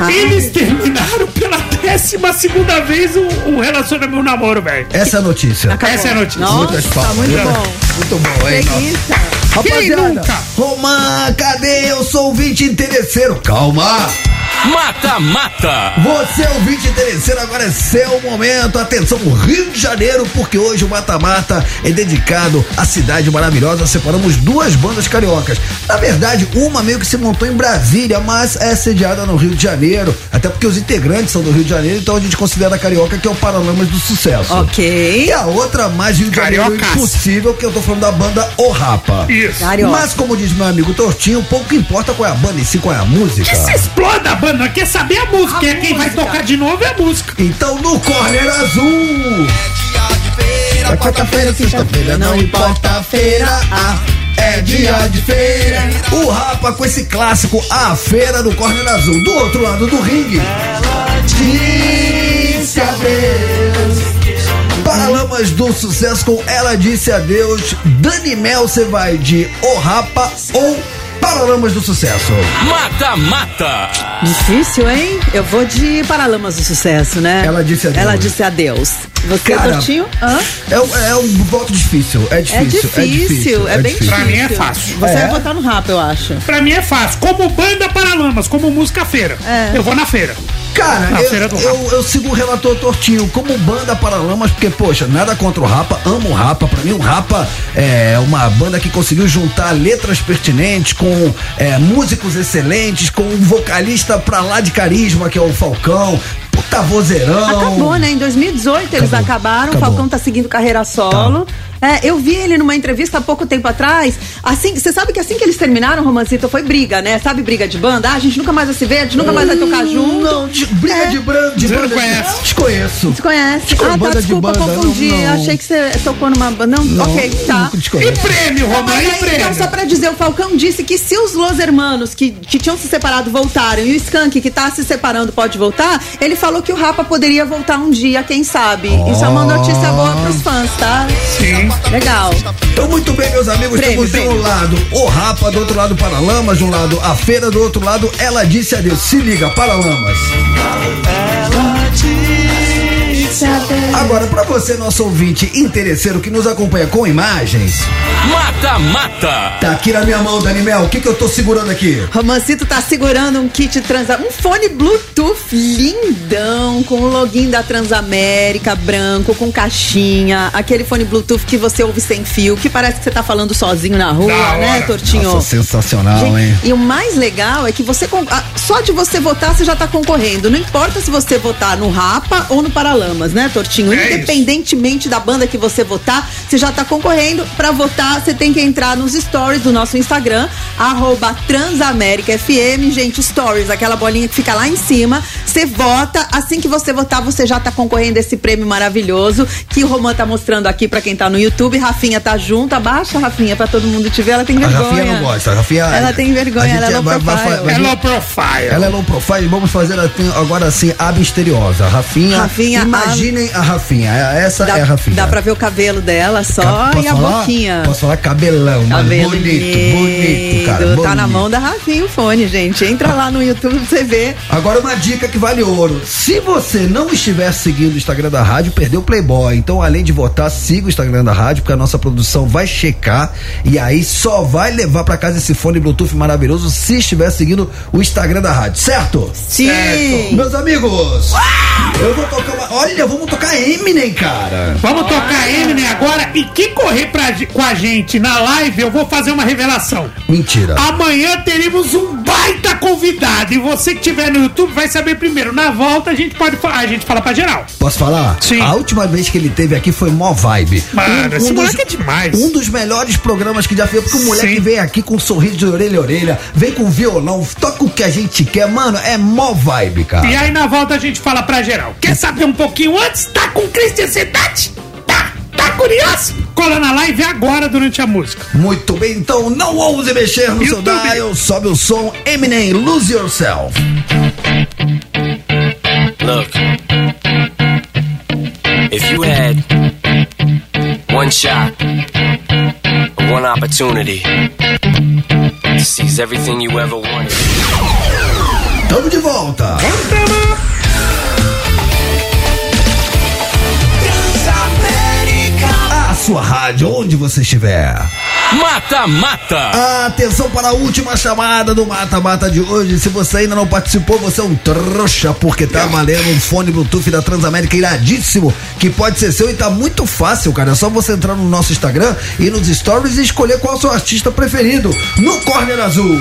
Speaker 3: Eles terminaram pela décima segunda vez o, o relacionamento, o namoro, velho.
Speaker 1: Essa é a notícia.
Speaker 3: Essa é a notícia.
Speaker 2: Nossa,
Speaker 1: palmas.
Speaker 2: muito bom.
Speaker 1: Muito bom, hein? Rapaziada,
Speaker 3: nunca?
Speaker 1: Romã, cadê? Eu sou ouvinte interesseiro. Calma!
Speaker 12: Mata Mata.
Speaker 1: Você ouvinte interesseiro, agora é seu momento. Atenção, Rio de Janeiro, porque hoje o Mata Mata é dedicado à cidade maravilhosa. Separamos duas bandas cariocas. Na verdade, uma meio que se montou em Brasília, mas é sediada no Rio de Janeiro. Até porque os integrantes são do Rio de Janeiro, então a gente considera a carioca que é o Paralamas do Sucesso.
Speaker 2: Ok.
Speaker 1: E a outra mais Rio de Janeiro
Speaker 3: Cariocas.
Speaker 1: impossível, que eu tô falando da banda O Rapa.
Speaker 3: Isso.
Speaker 2: Carioca.
Speaker 1: Mas como diz meu amigo Tortinho, pouco importa qual é a banda e sim qual é a música.
Speaker 3: Que se exploda a banda, nós quer saber a música.
Speaker 2: A
Speaker 3: Quem vai
Speaker 2: música.
Speaker 3: tocar de novo é a música.
Speaker 1: Então no Corner Azul. É quarta-feira, sexta-feira, não importa a feira. Ah, é dia de feira. O Rapa com esse clássico A Feira do Corner Azul. Do outro lado do ringue. Disse adeus. Paralamas do sucesso com Ela Disse Adeus. Dani Mel, você vai de O Rapa ou Paralamas do Sucesso?
Speaker 12: Mata Mata.
Speaker 2: Difícil, hein? Eu vou de Paralamas do Sucesso, né?
Speaker 1: Ela disse adeus.
Speaker 2: Ela disse adeus. Você,
Speaker 1: Cara,
Speaker 2: Tortinho? Hã?
Speaker 1: É, um- é um voto difícil. É
Speaker 2: É
Speaker 1: difícil.
Speaker 2: difícil, é, bem difícil.
Speaker 3: Pra mim é fácil.
Speaker 2: Você
Speaker 1: É?
Speaker 2: vai votar no rap, eu acho.
Speaker 3: Pra mim é fácil. Como banda Paralamas, como música feira.
Speaker 2: É.
Speaker 3: Eu vou na feira.
Speaker 1: Cara,
Speaker 3: Na
Speaker 1: eu, eu, eu sigo o relator Tortinho como banda Paralamas, porque, poxa, nada contra o Rapa, amo o Rapa. Pra mim, o Rapa é uma banda que conseguiu juntar letras pertinentes com é, músicos excelentes, com um vocalista pra lá de carisma, que é o Falcão. Puta vozeirão.
Speaker 2: Acabou, né? Em 2018 eles
Speaker 1: Acabou.
Speaker 2: acabaram.
Speaker 1: Acabou.
Speaker 2: O Falcão tá seguindo carreira solo. É, eu vi ele numa entrevista há pouco tempo atrás. Assim, você sabe que assim que eles terminaram, Romancito, foi briga, né? Sabe briga de banda? Ah, a gente nunca mais vai se ver, a gente nunca mais vai tocar junto.
Speaker 1: Não, de, briga
Speaker 2: É.
Speaker 1: de, bran, de
Speaker 3: Você não
Speaker 1: banda.
Speaker 3: conhece?
Speaker 1: Desconheço.
Speaker 2: Desconhece?
Speaker 1: Desconheço,
Speaker 2: Ah, tá,
Speaker 1: banda de
Speaker 2: desculpa,
Speaker 1: banda,
Speaker 2: confundi.
Speaker 1: não, não.
Speaker 2: Achei que você tocou numa banda. Não,
Speaker 1: Não,
Speaker 2: ok, tá.
Speaker 3: E prêmio, Romã, e
Speaker 2: aí,
Speaker 3: prêmio?
Speaker 2: então, só pra dizer, o Falcão disse que se os Los Hermanos que, que tinham se separado voltaram e o Skank que tá se separando pode voltar, ele falou que o Rapa poderia voltar um dia, quem sabe. Isso é uma notícia boa pros fãs, tá?
Speaker 3: Sim.
Speaker 2: Legal.
Speaker 1: Então, muito bem, meus amigos,
Speaker 2: Prêmio,
Speaker 1: temos de um
Speaker 2: prêmio.
Speaker 1: lado o Rapa, do outro lado o Paralamas, de um lado a feira, do outro lado ela disse adeus. Se liga, Paralamas. Agora, pra você, nosso ouvinte interesseiro que nos acompanha com imagens,
Speaker 12: Mata Mata.
Speaker 1: tá aqui na minha mão, Dani Mel. O que que eu tô segurando aqui?
Speaker 2: Romancito tá segurando um kit transa, um fone Bluetooth lindão com o login da Transamérica branco com caixinha, aquele fone Bluetooth que você ouve sem fio, que parece que você tá falando sozinho na rua,
Speaker 3: Da
Speaker 2: né,
Speaker 3: hora.
Speaker 2: Tortinho?
Speaker 1: Nossa, sensacional,
Speaker 2: Gente,
Speaker 1: hein?
Speaker 2: E o mais legal é que você ah, só de você votar você já tá concorrendo. Não importa se você votar no Rapa ou no Paralamas, né, Tortinho?
Speaker 3: É isso.
Speaker 2: Independentemente da banda que você votar, você já tá concorrendo. Pra votar, você tem que entrar nos stories do nosso Instagram, arroba Transamérica FM, gente, stories, aquela bolinha que fica lá em cima. Você vota, assim que você votar, você já tá concorrendo a esse prêmio maravilhoso que o Romã tá mostrando aqui pra quem tá no YouTube. Rafinha tá junto, abaixa, Rafinha, pra todo mundo te ver. Ela tem
Speaker 1: A
Speaker 2: vergonha.
Speaker 1: Rafinha não gosta. A Rafinha,
Speaker 2: Ela tem vergonha,
Speaker 1: a
Speaker 2: ela é low
Speaker 1: vai- vai-
Speaker 2: profile.
Speaker 1: vai-
Speaker 3: É low profile.
Speaker 1: Ela é low profile vamos fazer assim, agora assim, a misteriosa. Rafinha.
Speaker 2: Rafinha,
Speaker 1: imaginem a Rafinha. Essa
Speaker 2: Dá,
Speaker 1: é a Rafinha.
Speaker 2: dá pra ver o cabelo dela só
Speaker 1: Ca-
Speaker 2: e a
Speaker 1: falar?
Speaker 2: boquinha.
Speaker 1: Posso falar cabelão, mano.
Speaker 2: Cabelo
Speaker 1: bonito,
Speaker 2: lindo.
Speaker 1: bonito, cara.
Speaker 2: Tá
Speaker 1: bonito.
Speaker 2: na mão da Rafinha o fone, gente. Entra lá no YouTube pra você ver.
Speaker 1: Agora uma dica que vale ouro. Se você não estiver seguindo o Instagram da rádio, perdeu o Playboy. Então, além de votar, siga o Instagram da rádio, porque a nossa produção vai checar e aí só vai levar pra casa esse fone Bluetooth maravilhoso se estiver seguindo o Instagram da rádio, certo?
Speaker 2: Sim.
Speaker 1: Meus amigos, eu vou tocar uma. Olha, vamos tocar Eminem, cara.
Speaker 3: Vamos tocar Eminem agora e quem correr pra, com a gente na live, eu vou fazer uma revelação.
Speaker 1: Mentira.
Speaker 3: Amanhã teremos um baita convidado e você que estiver no YouTube vai saber primeiro. Na volta a gente pode falar, a gente fala pra geral.
Speaker 1: Posso falar?
Speaker 3: Sim.
Speaker 1: A última vez que ele teve aqui foi mó vibe.
Speaker 3: Mano, esse moleque é demais.
Speaker 1: Um dos melhores programas que já fez, porque o moleque
Speaker 3: Sim.
Speaker 1: vem aqui com um sorriso de orelha a orelha, vem com violão, toca o que a gente quer, mano, é mó vibe, cara.
Speaker 3: E aí na volta a gente fala pra geral. Quer saber um pouquinho antes? Tá com crise de ansiedade? Tá? Tá curioso? Cola na live agora durante a música.
Speaker 1: Muito bem, então não ouse mexer no seu dial, sobe o som, Eminem, Lose Yourself.
Speaker 15: Look, if you had one shot, one opportunity to seize everything you ever wanted,
Speaker 1: Tamo de volta. A sua rádio, onde você estiver.
Speaker 12: Mata Mata.
Speaker 1: Atenção para a última chamada do Mata Mata de hoje. Se você ainda não participou, você é um trouxa, porque tá valendo um fone Bluetooth da Transamérica iradíssimo, que pode ser seu e tá muito fácil, cara. É só você entrar no nosso Instagram e nos stories e escolher qual é o seu artista preferido no Corner Azul.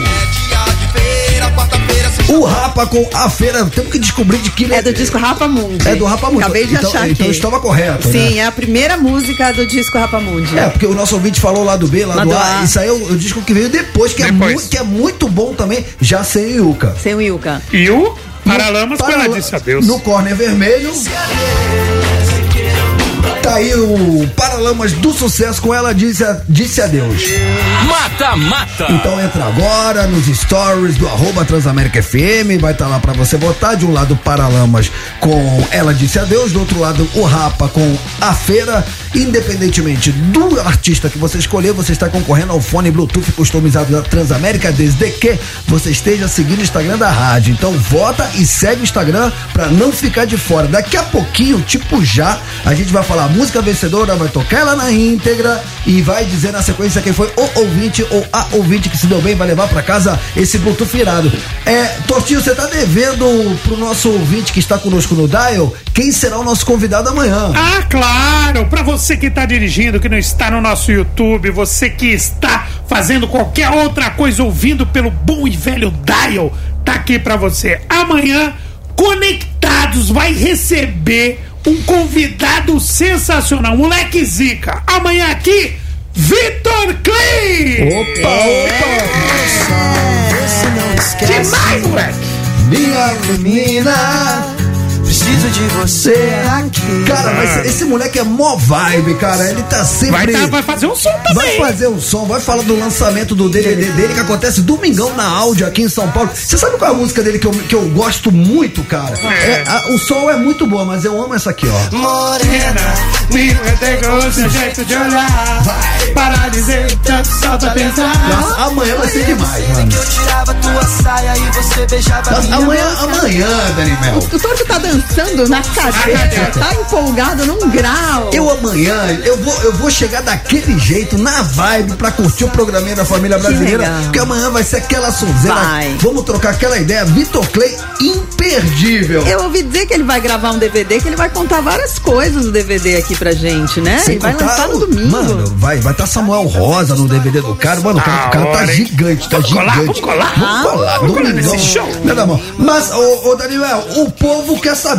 Speaker 1: O Rapa com a feira, temos que descobrir de que ele
Speaker 2: É do disco Rapa Mundi.
Speaker 1: É do Rapa Mundi.
Speaker 2: Acabei de
Speaker 1: Então-
Speaker 2: achar
Speaker 1: então
Speaker 2: aqui.
Speaker 1: estava correto,
Speaker 2: Sim,
Speaker 1: né?
Speaker 2: é a primeira música do disco Rapa Mundi.
Speaker 1: É, porque o nosso ouvinte falou lá do B, lá,
Speaker 2: Lá
Speaker 1: do
Speaker 2: do
Speaker 1: A.
Speaker 2: A.
Speaker 1: Isso aí é o, o disco que veio depois, que, É
Speaker 3: Depois.
Speaker 1: muito, que é muito bom também, já sem o Yuka.
Speaker 2: Sem o Yuka.
Speaker 3: E o Paralamas
Speaker 1: Parala-
Speaker 3: pela disse adeus.
Speaker 1: No corner vermelho. Tá aí o Paralamas do Sucesso com ela disse, a- disse adeus.
Speaker 12: Mata Mata.
Speaker 1: Então entra agora nos stories do arroba Transamérica FM, vai estar lá pra você votar. De um lado Paralamas com Ela Disse Adeus, do outro lado o Rapa com A Feira. Independentemente do artista que você escolher, você está concorrendo ao fone Bluetooth customizado da Transamérica, desde que você esteja seguindo o Instagram da rádio. Então vota e segue o Instagram pra não ficar de fora. Daqui a pouquinho, tipo já, a gente vai falar a música vencedora, vai tocar ela na íntegra e vai dizer na sequência quem foi o ouvinte ou a ouvinte que se deu bem, vai levar pra casa esse Bluetooth irado. É, Tortinho, você tá devendo pro nosso ouvinte que está conosco no Dial, quem será o nosso convidado amanhã?
Speaker 3: Ah, claro! Pra você que tá dirigindo, que não está no nosso YouTube, você que está fazendo qualquer outra coisa ouvindo pelo bom e velho Dial, tá aqui pra você. Amanhã, Conectados vai receber um convidado sensacional, moleque zica. Amanhã aqui, Vitor Clay!
Speaker 1: Opa,
Speaker 3: opa! Demais, moleque!
Speaker 1: Minha menina!
Speaker 10: Preciso de você aqui.
Speaker 1: Cara, mas esse moleque é mó vibe, cara. Ele tá sempre.
Speaker 3: Vai, tá- vai fazer um som também.
Speaker 1: Vai fazer um som, vai falar do lançamento do DVD dele que acontece domingão na áudio aqui em São Paulo. Você sabe qual é a música dele que eu, que eu gosto muito, cara? É, a- o som é muito bom, mas eu amo essa aqui, ó.
Speaker 10: Morena,
Speaker 3: me pegou seu jeito de olhar. Para dizer tanto só pra pensar.
Speaker 1: Nossa, amanhã vai ser demais, mano.
Speaker 10: eu tirava tua saia e você beijava
Speaker 1: Nossa,
Speaker 10: minha
Speaker 1: amanhã, amanhã, Dani Mel.
Speaker 2: O Torto tá dançando tremendo na cadeira. Tá empolgado num grau.
Speaker 1: Eu amanhã, eu vou, eu vou chegar daquele jeito, na vibe, pra curtir o programinha da família brasileira. Porque amanhã vai ser aquela sonzeira.
Speaker 2: Vai.
Speaker 1: Vamos trocar aquela ideia. Vitor Clay, imperdível.
Speaker 2: Eu ouvi dizer que ele vai gravar um DVD, que ele vai contar várias coisas no DVD aqui pra gente, né?
Speaker 1: Sem
Speaker 2: e vai lançar no domingo.
Speaker 1: Mano, vai vai tá Samuel Rosa no DVD do cara. Mano, o cara, o cara tá gigante, tá
Speaker 3: Vamos colar,
Speaker 1: gigante.
Speaker 3: vamos colar.
Speaker 1: Vamos colar,
Speaker 3: Vamos colar nesse show.
Speaker 1: Não, não. Mas, ô, ô Daniel, o povo quer saber.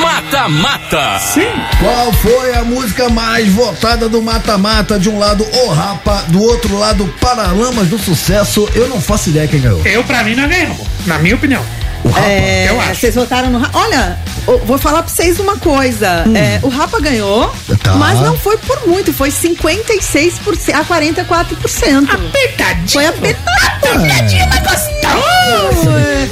Speaker 12: Mata Mata.
Speaker 3: Sim.
Speaker 1: Qual foi a música mais votada do Mata Mata? De um lado, O Rapa, do outro lado, Paralamas do Sucesso. Eu não faço ideia quem ganhou.
Speaker 3: Eu, pra mim, não ganhamos. Na minha opinião.
Speaker 1: O Rapa.
Speaker 2: É,
Speaker 3: Eu acho.
Speaker 2: Vocês votaram no Rapa. Olha, eu vou falar pra vocês uma coisa. É, o Rapa ganhou,
Speaker 1: Tá.
Speaker 2: mas não foi por muito, foi 56% a 44%.
Speaker 3: Apertadinho.
Speaker 2: Foi apertadinho.
Speaker 3: Apertadinho, mas gostoso.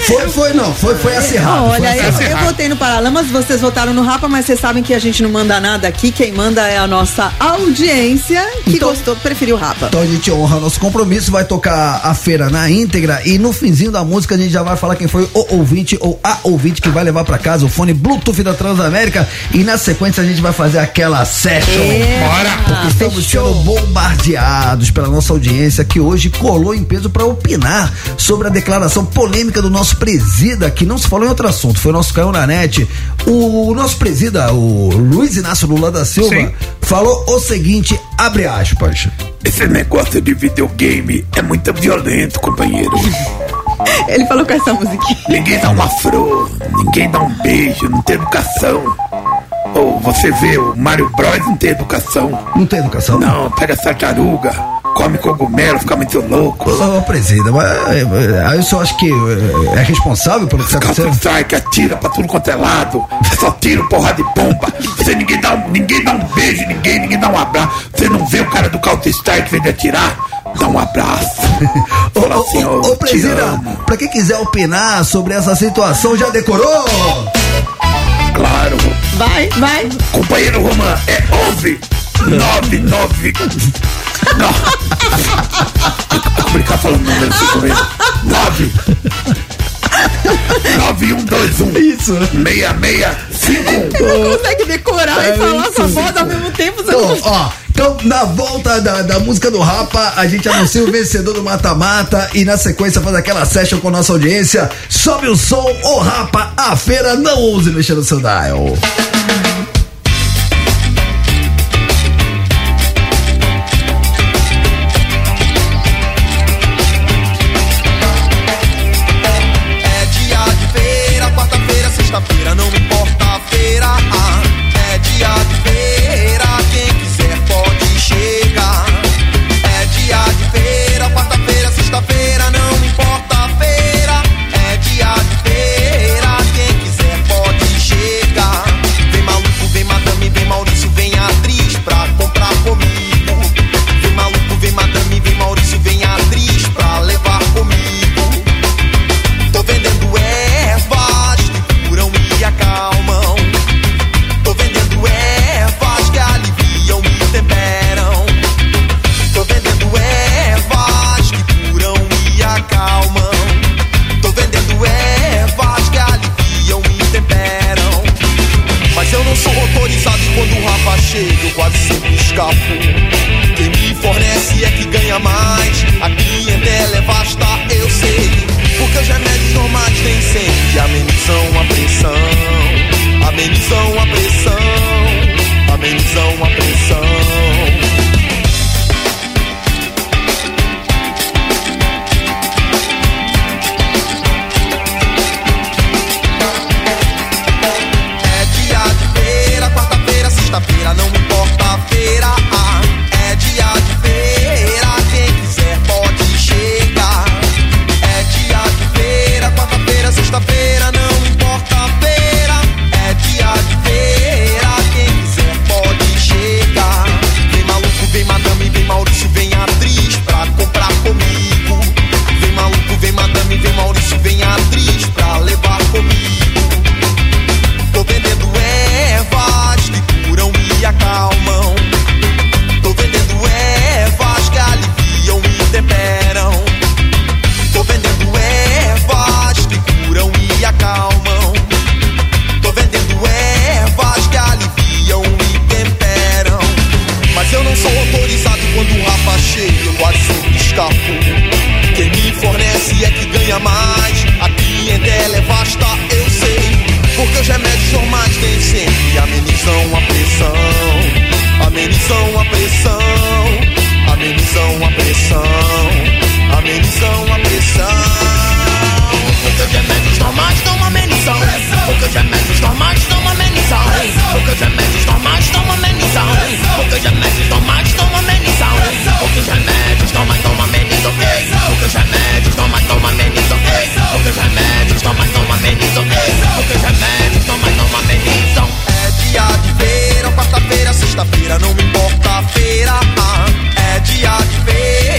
Speaker 1: Foi, foi, não. Foi, foi acirrado. foi
Speaker 2: Olha, eu,
Speaker 1: acirrado.
Speaker 2: eu votei no Paralamas, vocês votaram no Rapa, mas vocês sabem que a gente não manda nada aqui. Quem manda é a nossa audiência, que
Speaker 1: Então-
Speaker 2: gostou, preferiu o Rapa.
Speaker 1: Então a gente honra nosso compromisso, vai tocar a feira na íntegra e no finzinho da música a gente já vai falar quem foi o ouvinte ou a ouvinte que vai levar pra casa o fone Bluetooth da Transamérica e na sequência a gente vai fazer aquela session.
Speaker 2: É.
Speaker 3: Bora.
Speaker 1: Porque estamos sendo bombardeados pela nossa audiência que hoje colou em peso para opinar sobre a declaração polêmica do nosso presida, que não se falou em outro assunto, foi o nosso Caio na net. O nosso presida, o Luiz Inácio Lula da Silva,
Speaker 3: Sim.
Speaker 1: falou o seguinte, abre aspas.
Speaker 5: Esse negócio de videogame é muito violento, companheiro.
Speaker 2: Ele falou com essa musiquinha.
Speaker 5: Ninguém dá uma flor, ninguém dá um beijo, não tem educação. Ou você vê, o Mario Bros não tem educação.
Speaker 1: Não tem educação?
Speaker 5: Não, pega essa tartaruga, come cogumelo, fica muito louco.
Speaker 1: Ô, presida, mas é, aí eu só acho que é, é responsável pelo que está acontecendo.
Speaker 5: Counter-Strike atira pra tudo quanto é lado. Você só tira porra de bomba. Você ninguém dá, um- ninguém dá um beijo, ninguém, ninguém dá um abraço. Você não vê o cara do Counter-Strike vem de atirar? Dá um abraço.
Speaker 1: Ô,
Speaker 5: Fala
Speaker 1: ô,
Speaker 5: assim,
Speaker 1: ô, ô,
Speaker 5: te
Speaker 1: presida, pra quem quiser opinar sobre essa situação, já decorou?
Speaker 5: Claro.
Speaker 2: Vai, vai.
Speaker 5: Companheiro Roman, é 11 99. Não. Complicado falando número assim comigo. 9 9121
Speaker 1: Isso.
Speaker 5: 6651
Speaker 2: Não consegue decorar
Speaker 1: É
Speaker 2: e falar sua voz ao mesmo tempo.
Speaker 1: Então,
Speaker 2: não...
Speaker 1: ó, então na volta da, da música do Rapa, a gente anuncia o vencedor do Mata-Mata e na sequência faz aquela session com nossa audiência. Sobe o som, o Rapa, a feira, não ouse mexer no seu dial.
Speaker 10: entender ela é vasta, eu sei. Porque os remédios normais têm sempre amenizam a pressão, amenizam a pressão, amenizam a pressão, amenizam a pressão. Porque os remédios normais não amenizam, porque os remédios normais não amenizam, porque os remédios normais não amenizam, porque os remédios normais não amenizam, porque os remédios normais não amenizam, porque os remédios normais não amenizam, porque os remédios toma, toma, benção. Os teus remédios, toma, toma, benção. É dia de verão, quarta-feira, sexta-feira, não me importa a feira. Ah, é dia de verão.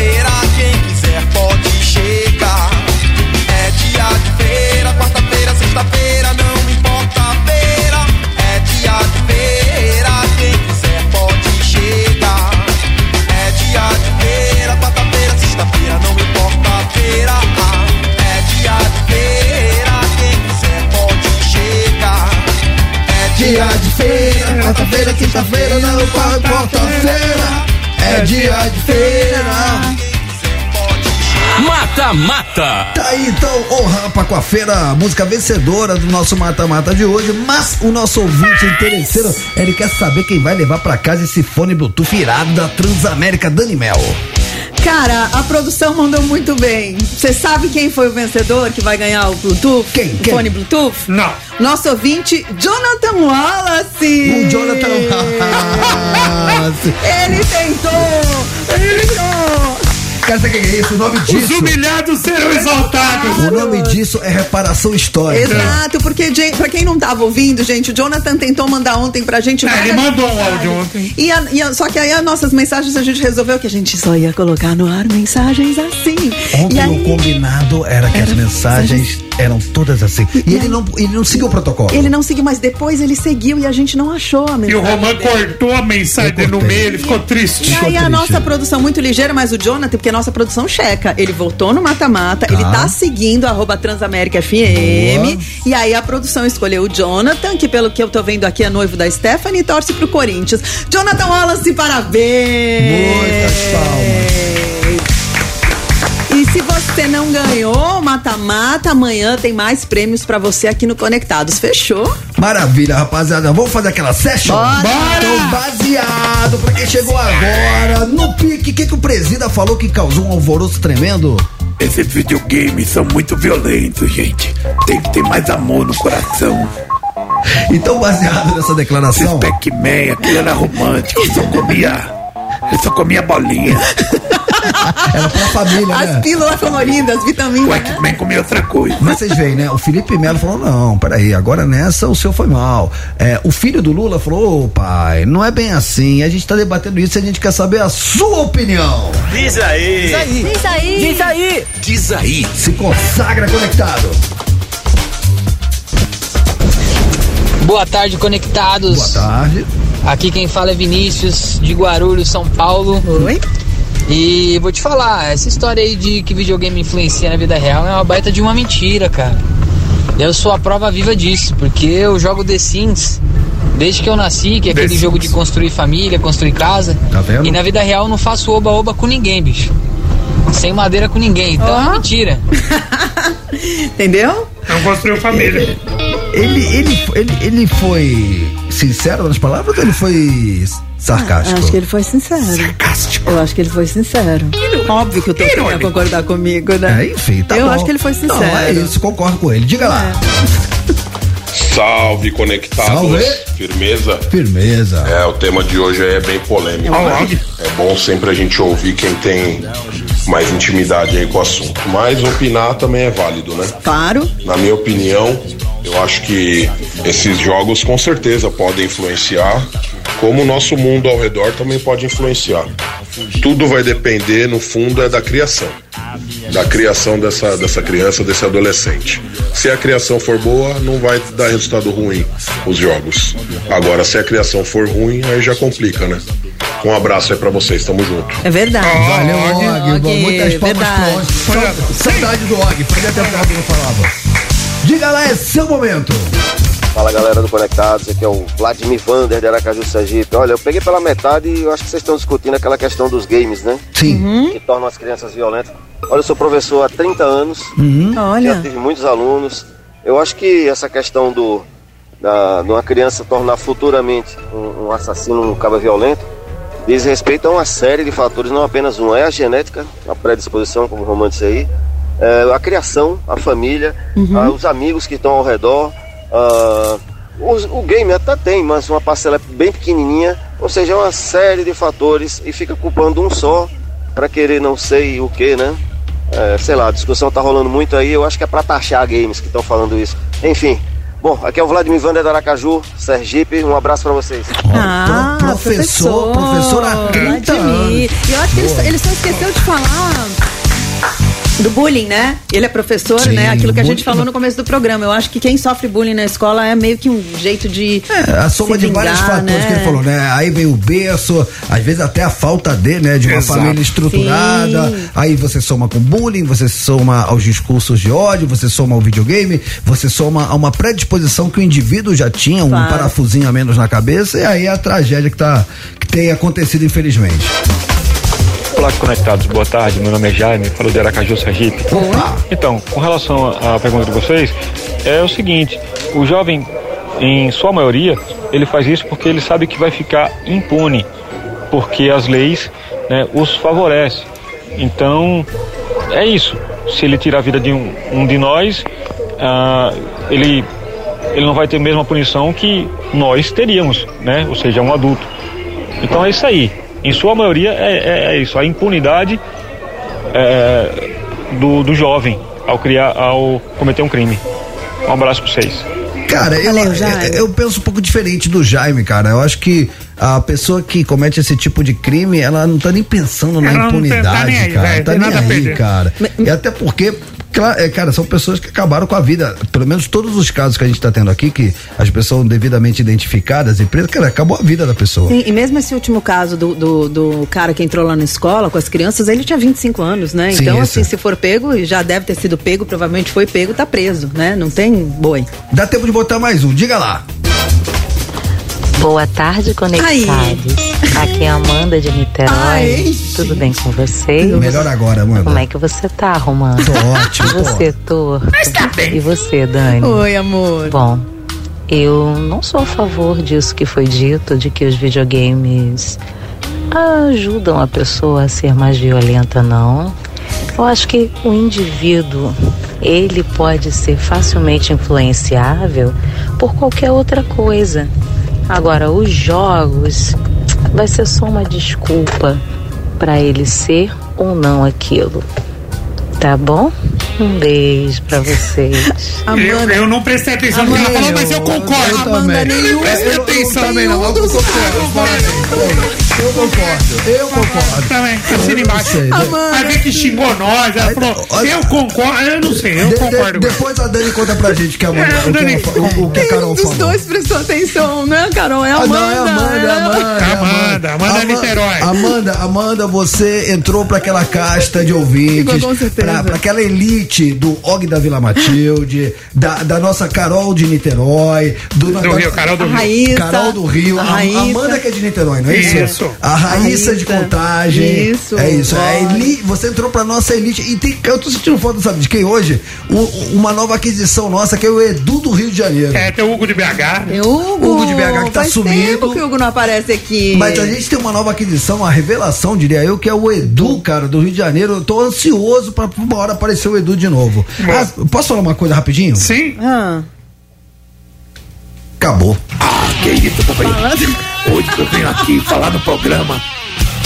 Speaker 10: Quarta-feira,
Speaker 1: quinta-feira, não pode quarta-feira. É dia de feira.
Speaker 12: Mata Mata.
Speaker 1: Tá aí então, o Rampa com a feira, música vencedora do nosso mata-mata de hoje. Mas o nosso ouvinte interesseiro, ele quer saber quem vai levar pra casa esse fone Bluetooth irado da Transamérica Dani Mel.
Speaker 2: Cara, a produção mandou muito bem. Você sabe quem foi o vencedor que vai ganhar o Bluetooth?
Speaker 1: Quem?
Speaker 2: O
Speaker 1: Quem?
Speaker 2: fone Bluetooth?
Speaker 3: Não.
Speaker 2: Nosso ouvinte, Jonathan Wallace.
Speaker 1: O Jonathan Wallace.
Speaker 2: Ele tentou! Ele tentou!
Speaker 1: Cara, sabe o que é isso? O nome
Speaker 3: Os
Speaker 1: disso.
Speaker 3: humilhados serão exaltados.
Speaker 1: O nome disso é reparação histórica.
Speaker 2: Exato, porque gente, pra quem não tava ouvindo, gente, o Jonathan tentou mandar ontem pra gente.
Speaker 3: Ah, ele mandou um áudio ontem.
Speaker 2: E, a- e a- só que aí as nossas mensagens a gente resolveu que a gente só ia colocar no ar mensagens assim.
Speaker 1: Ontem
Speaker 2: e aí,
Speaker 1: o combinado era que as mensagens eram todas assim. E ele não, ele não seguiu o protocolo.
Speaker 2: ele não seguiu, mas depois ele seguiu e a gente não achou a
Speaker 3: E
Speaker 2: mensagem.
Speaker 3: o Romã
Speaker 2: dele.
Speaker 3: cortou a mensagem no meio, ele ficou triste.
Speaker 2: E aí a nossa produção muito ligeira, mas o Jonathan, porque a nossa produção checa. Ele voltou no mata-mata, ele tá seguindo arroba Transamérica FM.
Speaker 1: Boa.
Speaker 2: E aí a produção escolheu o Jonathan, que pelo que eu tô vendo aqui é noivo da Stephanie e torce pro Corinthians. Jonathan Wallace, parabéns!
Speaker 1: Muitas
Speaker 2: E se você não ganhou mata-mata, amanhã tem mais prêmios pra você aqui no Conectados. Fechou?
Speaker 1: Maravilha, rapaziada. Vamos fazer aquela session?
Speaker 2: Bora!
Speaker 1: Então, baseado pra quem chegou agora, no pique, o que, que o presida falou que causou um alvoroço tremendo?
Speaker 5: Esses videogames são muito violentos, gente. Tem que ter mais amor no coração.
Speaker 1: Então, baseado nessa declaração.
Speaker 5: Esse Pac-Man, aquilo era romântico. Eu só comia. Eu só comia bolinha.
Speaker 1: Era pra família,
Speaker 2: As
Speaker 1: né?
Speaker 2: pílulas coloridas,
Speaker 5: O
Speaker 2: vitaminas. né?
Speaker 5: Pac-Man comia outra coisa.
Speaker 1: Mas vocês veem, né? O Felipe Melo falou: não, peraí, agora nessa o seu foi mal. É, o filho do Lula falou: ô pai, não é bem assim. A gente tá debatendo isso e a gente quer saber a sua opinião.
Speaker 12: Diz aí.
Speaker 13: Diz aí. Diz aí.
Speaker 12: Diz aí.
Speaker 1: Se consagra conectado.
Speaker 16: Boa tarde, conectados.
Speaker 1: Boa tarde.
Speaker 16: Aqui quem fala é Vinícius, de Guarulhos, São Paulo.
Speaker 2: Oi.
Speaker 16: E vou te falar, essa história aí de que videogame influencia na vida real é uma baita de uma mentira, cara. Eu sou a prova viva disso, porque eu jogo The Sims desde que eu nasci, que é aquele
Speaker 3: The
Speaker 16: jogo de construir família, construir casa.
Speaker 1: Tá vendo?
Speaker 16: E na vida real eu não faço oba-oba com ninguém, bicho. Sem madeira com ninguém, então é mentira.
Speaker 2: Entendeu?
Speaker 3: Não construiu família.
Speaker 1: Ele, ele, ele, ele foi sincero nas palavras ou ele foi sarcástico?
Speaker 2: Acho que ele foi sincero.
Speaker 1: Sarcástico.
Speaker 2: Eu acho que ele foi sincero. Óbvio que o teu filho vai concordar comigo, né?
Speaker 1: É, enfim, tá
Speaker 2: Eu
Speaker 1: bom.
Speaker 2: acho que ele foi sincero.
Speaker 1: Não, é isso, concordo com ele. Diga lá.
Speaker 17: Salve, conectados.
Speaker 1: Salve.
Speaker 17: Firmeza?
Speaker 1: Firmeza.
Speaker 17: É, o tema de hoje aí é bem polêmico. Né? É bom sempre a gente ouvir quem tem mais intimidade aí com o assunto. Mas opinar também é válido, né?
Speaker 2: Claro.
Speaker 17: Na minha opinião, eu acho que esses jogos com certeza podem influenciar, como o nosso mundo ao redor também pode influenciar. Tudo vai depender, no fundo, é da criação. Da criação dessa, dessa criança, desse adolescente. Se a criação for boa, não vai dar resultado ruim os jogos. Agora, se a criação for ruim, aí já complica, né? Um abraço aí pra vocês, tamo junto.
Speaker 2: É verdade.
Speaker 1: Valeu, Og.
Speaker 2: Og,
Speaker 1: Muitas palmas
Speaker 2: verdade.
Speaker 1: pro Og. Sau- Saudade do Og. Fazia tempo que não falava. Diga lá, é seu momento.
Speaker 18: Fala galera do Conectados, aqui é o Vladimir Vander de Aracaju Sergipe. Olha, eu peguei pela metade e eu acho que vocês estão discutindo aquela questão dos games, né?
Speaker 1: Sim.
Speaker 18: Que tornam as crianças violentas. Olha, eu sou professor há 30 anos,
Speaker 1: Uhum.
Speaker 18: já
Speaker 2: Olha.
Speaker 18: tive muitos alunos. Eu acho que essa questão do da, de uma criança tornar futuramente um, um assassino, um cabo violento, diz respeito a uma série de fatores, não apenas um. É a genética, a predisposição, como o Romano disse aí, é, a criação, a família, ah, os amigos que estão ao redor. ah, os- o game até tem, mas uma parcela bem pequenininha, ou seja, é uma série de fatores e fica culpando um só para querer não sei o que, né? É, sei lá, a discussão tá rolando muito aí, eu acho que é para taxar games que estão falando isso. Enfim, bom, aqui é o Vladimir Vander da Aracaju, Sergipe, um abraço para vocês.
Speaker 2: Ah,
Speaker 1: Pro- professor, professor há 30
Speaker 2: Vladimir.
Speaker 1: anos.
Speaker 2: E eu acho que ele,
Speaker 1: Boa.
Speaker 2: ele só esqueceu de falar Do bullying, né? Ele é professor,
Speaker 1: Sim,
Speaker 2: né? Aquilo que a gente falou no começo do programa. Eu acho que quem sofre bullying na escola é meio que um jeito de.
Speaker 1: É, a soma
Speaker 2: se
Speaker 1: de vários
Speaker 2: vingar,
Speaker 1: fatores
Speaker 2: né?
Speaker 1: que ele falou, né? Aí vem o berço, às vezes até a falta de, né? De uma
Speaker 3: Exato.
Speaker 1: família estruturada.
Speaker 2: Sim.
Speaker 1: Aí você soma com bullying, você soma aos discursos de ódio, você soma ao videogame, você soma a uma predisposição que o indivíduo já tinha, um
Speaker 2: Claro.
Speaker 1: parafusinho a menos na cabeça, e aí é a tragédia que, tá, que tem acontecido, infelizmente.
Speaker 19: Olá, conectados. Boa tarde. Meu nome é Jaime, falo de Aracaju, Sergipe. Então, com relação à pergunta de vocês, é o seguinte: o jovem, em sua maioria, ele faz isso porque ele sabe que vai ficar impune, porque as leis né, os favorecem. Então, é isso. Se ele tirar a vida de um, um de nós, ah, ele, ele não vai ter a mesma punição que nós teríamos, né? Ou seja, um adulto. Então é isso aí. Em sua maioria é, é- é isso, a impunidade é, do, do jovem ao criar, ao cometer um crime. Um abraço para vocês.
Speaker 1: Cara, eu,
Speaker 2: Valeu,
Speaker 1: eu, eu penso um pouco diferente do Jaime, cara. Eu acho que a pessoa que comete esse tipo de crime, ela não tá nem pensando na
Speaker 3: Ela tá- tá
Speaker 1: impunidade,
Speaker 3: nem aí,
Speaker 1: cara.
Speaker 3: velho,
Speaker 1: tá nem aí, cara. E até porque, é, cara, são pessoas que acabaram com a vida. Pelo menos todos os casos que a gente tá tendo aqui, que as pessoas são devidamente identificadas e presas, cara, acabou a vida da pessoa.
Speaker 2: Sim, e mesmo esse último caso do, do, do cara que entrou lá na escola com as crianças, ele tinha 25 anos, né?
Speaker 1: Sim,
Speaker 2: Então,
Speaker 1: isso.
Speaker 2: assim, se for pego, e já deve ter sido pego, provavelmente foi pego, tá preso, né? Não tem boi.
Speaker 1: Dá tempo de botar mais um, diga lá.
Speaker 20: Boa tarde, conectados. Aqui é a Amanda de Niterói.
Speaker 2: Ai.
Speaker 20: Tudo bem com vocês?
Speaker 1: Melhor agora, Amanda.
Speaker 20: Como é que você tá, Romano?
Speaker 1: Tô ótimo,
Speaker 20: E você, Torto? E você, Dani?
Speaker 2: Oi, amor.
Speaker 20: Bom, eu não sou a favor disso que foi dito, de que os videogames ajudam a pessoa a ser mais violenta, não. Eu acho que o indivíduo, ele pode ser facilmente influenciável por qualquer outra coisa. Agora, os jogos vai ser só uma desculpa para ele ser ou não aquilo. Tá bom? Um beijo pra vocês.
Speaker 3: Eu, eu não prestei atenção no que ela falou, mas eu concordo.
Speaker 1: Eu também.
Speaker 3: Eu não prestei
Speaker 1: Eu- eu
Speaker 3: atenção.
Speaker 1: também não, eu concordo, parabéns. Eu concordo, eu concordo.
Speaker 3: Também, assina embaixo.
Speaker 1: sei.
Speaker 3: Vai ver que xingou nós. Ela falou, eu concordo. Eu não sei, eu
Speaker 1: De-
Speaker 3: concordo.
Speaker 1: depois a Dani conta pra gente que a, Amanda,
Speaker 3: É,
Speaker 1: o, que
Speaker 3: Dani.
Speaker 1: ela o, o que a Carol falou.
Speaker 2: dois prestou atenção, né, Carol? É a
Speaker 1: Ah,
Speaker 2: Amanda.
Speaker 1: não, é Amanda, é Amanda. é
Speaker 3: Amanda, Amanda é Niterói.
Speaker 1: Amanda, Amanda, você entrou pra aquela casta de ouvintes,
Speaker 2: Ficou com certeza.
Speaker 1: pra, pra aquela elite do Og da Vila Matilde, da, da nossa Carol de Niterói, do,
Speaker 3: Do
Speaker 1: da-
Speaker 3: Rio, Carol do
Speaker 2: A
Speaker 3: Rio.
Speaker 2: Raíssa.
Speaker 1: Carol do Rio,
Speaker 2: A
Speaker 1: a. Amanda que é de Niterói, não é isso?
Speaker 3: Isso.
Speaker 1: A Raíssa, de. Contagem.
Speaker 2: Isso.
Speaker 1: É isso.
Speaker 2: Olha.
Speaker 1: Eli, você entrou pra nossa elite. E tem, eu tô sentindo falta, sabe de quem hoje? O- uma nova aquisição nossa, que é o Edu do Rio de Janeiro.
Speaker 3: É, tem o Hugo de BH.
Speaker 2: É o Hugo.
Speaker 1: Hugo de BH que tá
Speaker 2: Faz
Speaker 1: sumido.
Speaker 2: tempo que o Hugo não aparece aqui.
Speaker 1: Mas a gente tem uma nova aquisição, uma revelação, diria eu, que é o Edu, cara, do Rio de Janeiro. Eu tô ansioso pra uma hora aparecer o Edu de novo. Ah, posso falar uma coisa rapidinho?
Speaker 3: Sim.
Speaker 2: Ah,
Speaker 1: Acabou.
Speaker 5: Ah, que isso, companheiro. Hoje que eu venho aqui falar no programa,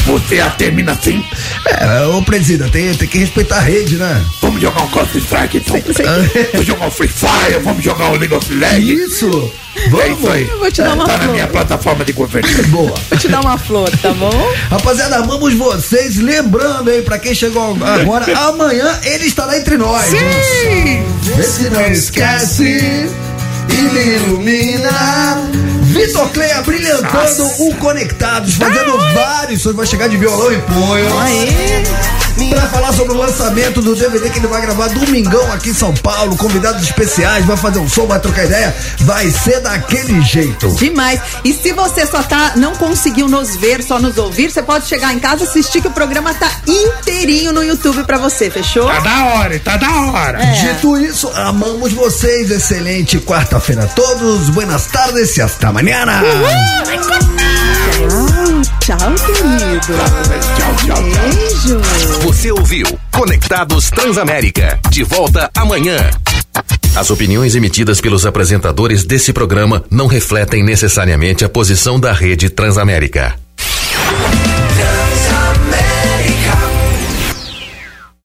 Speaker 5: você a termina assim.
Speaker 1: É, ô presida, tem, tem que respeitar a rede, né?
Speaker 5: Vamos jogar um Counter Strike então. Vamos jogar um Free Fire, vamos jogar um League of Legends.
Speaker 1: Isso!
Speaker 5: É
Speaker 1: Vamos!
Speaker 5: isso aí.
Speaker 2: Eu vou te dar uma
Speaker 5: tá na
Speaker 2: flor.
Speaker 5: minha plataforma de governo.
Speaker 1: Boa.
Speaker 2: vou te dar uma flor, tá bom?
Speaker 1: Rapaziada, amamos vocês. Lembrando aí, pra quem chegou agora, amanhã ele estará entre nós.
Speaker 3: Sim!
Speaker 1: Vê se não esquece e me ilumina. Vitor Cleia brilhantando o Conectados, fazendo vários sons. Vai chegar de violão e punho.
Speaker 2: Aê!
Speaker 1: Pra falar sobre o lançamento do DVD que ele vai gravar domingão aqui em São Paulo, convidados especiais, vai fazer um som, vai trocar ideia, vai ser daquele jeito.
Speaker 2: Demais. E se você só tá, não conseguiu nos ver, só nos ouvir, você pode chegar em casa e assistir que o programa tá inteirinho no YouTube pra você, fechou?
Speaker 3: Tá da hora, tá da hora.
Speaker 1: Dito isso, amamos vocês. Excelente quarta-feira a todos. Buenas tardes e hasta mañana.
Speaker 2: Tchau, querido.
Speaker 5: Tchau, tchau, tchau.
Speaker 2: Beijo.
Speaker 12: Você ouviu Conectados Transamérica. De volta amanhã. As opiniões emitidas pelos apresentadores desse programa não refletem necessariamente a posição da Rede Transamérica.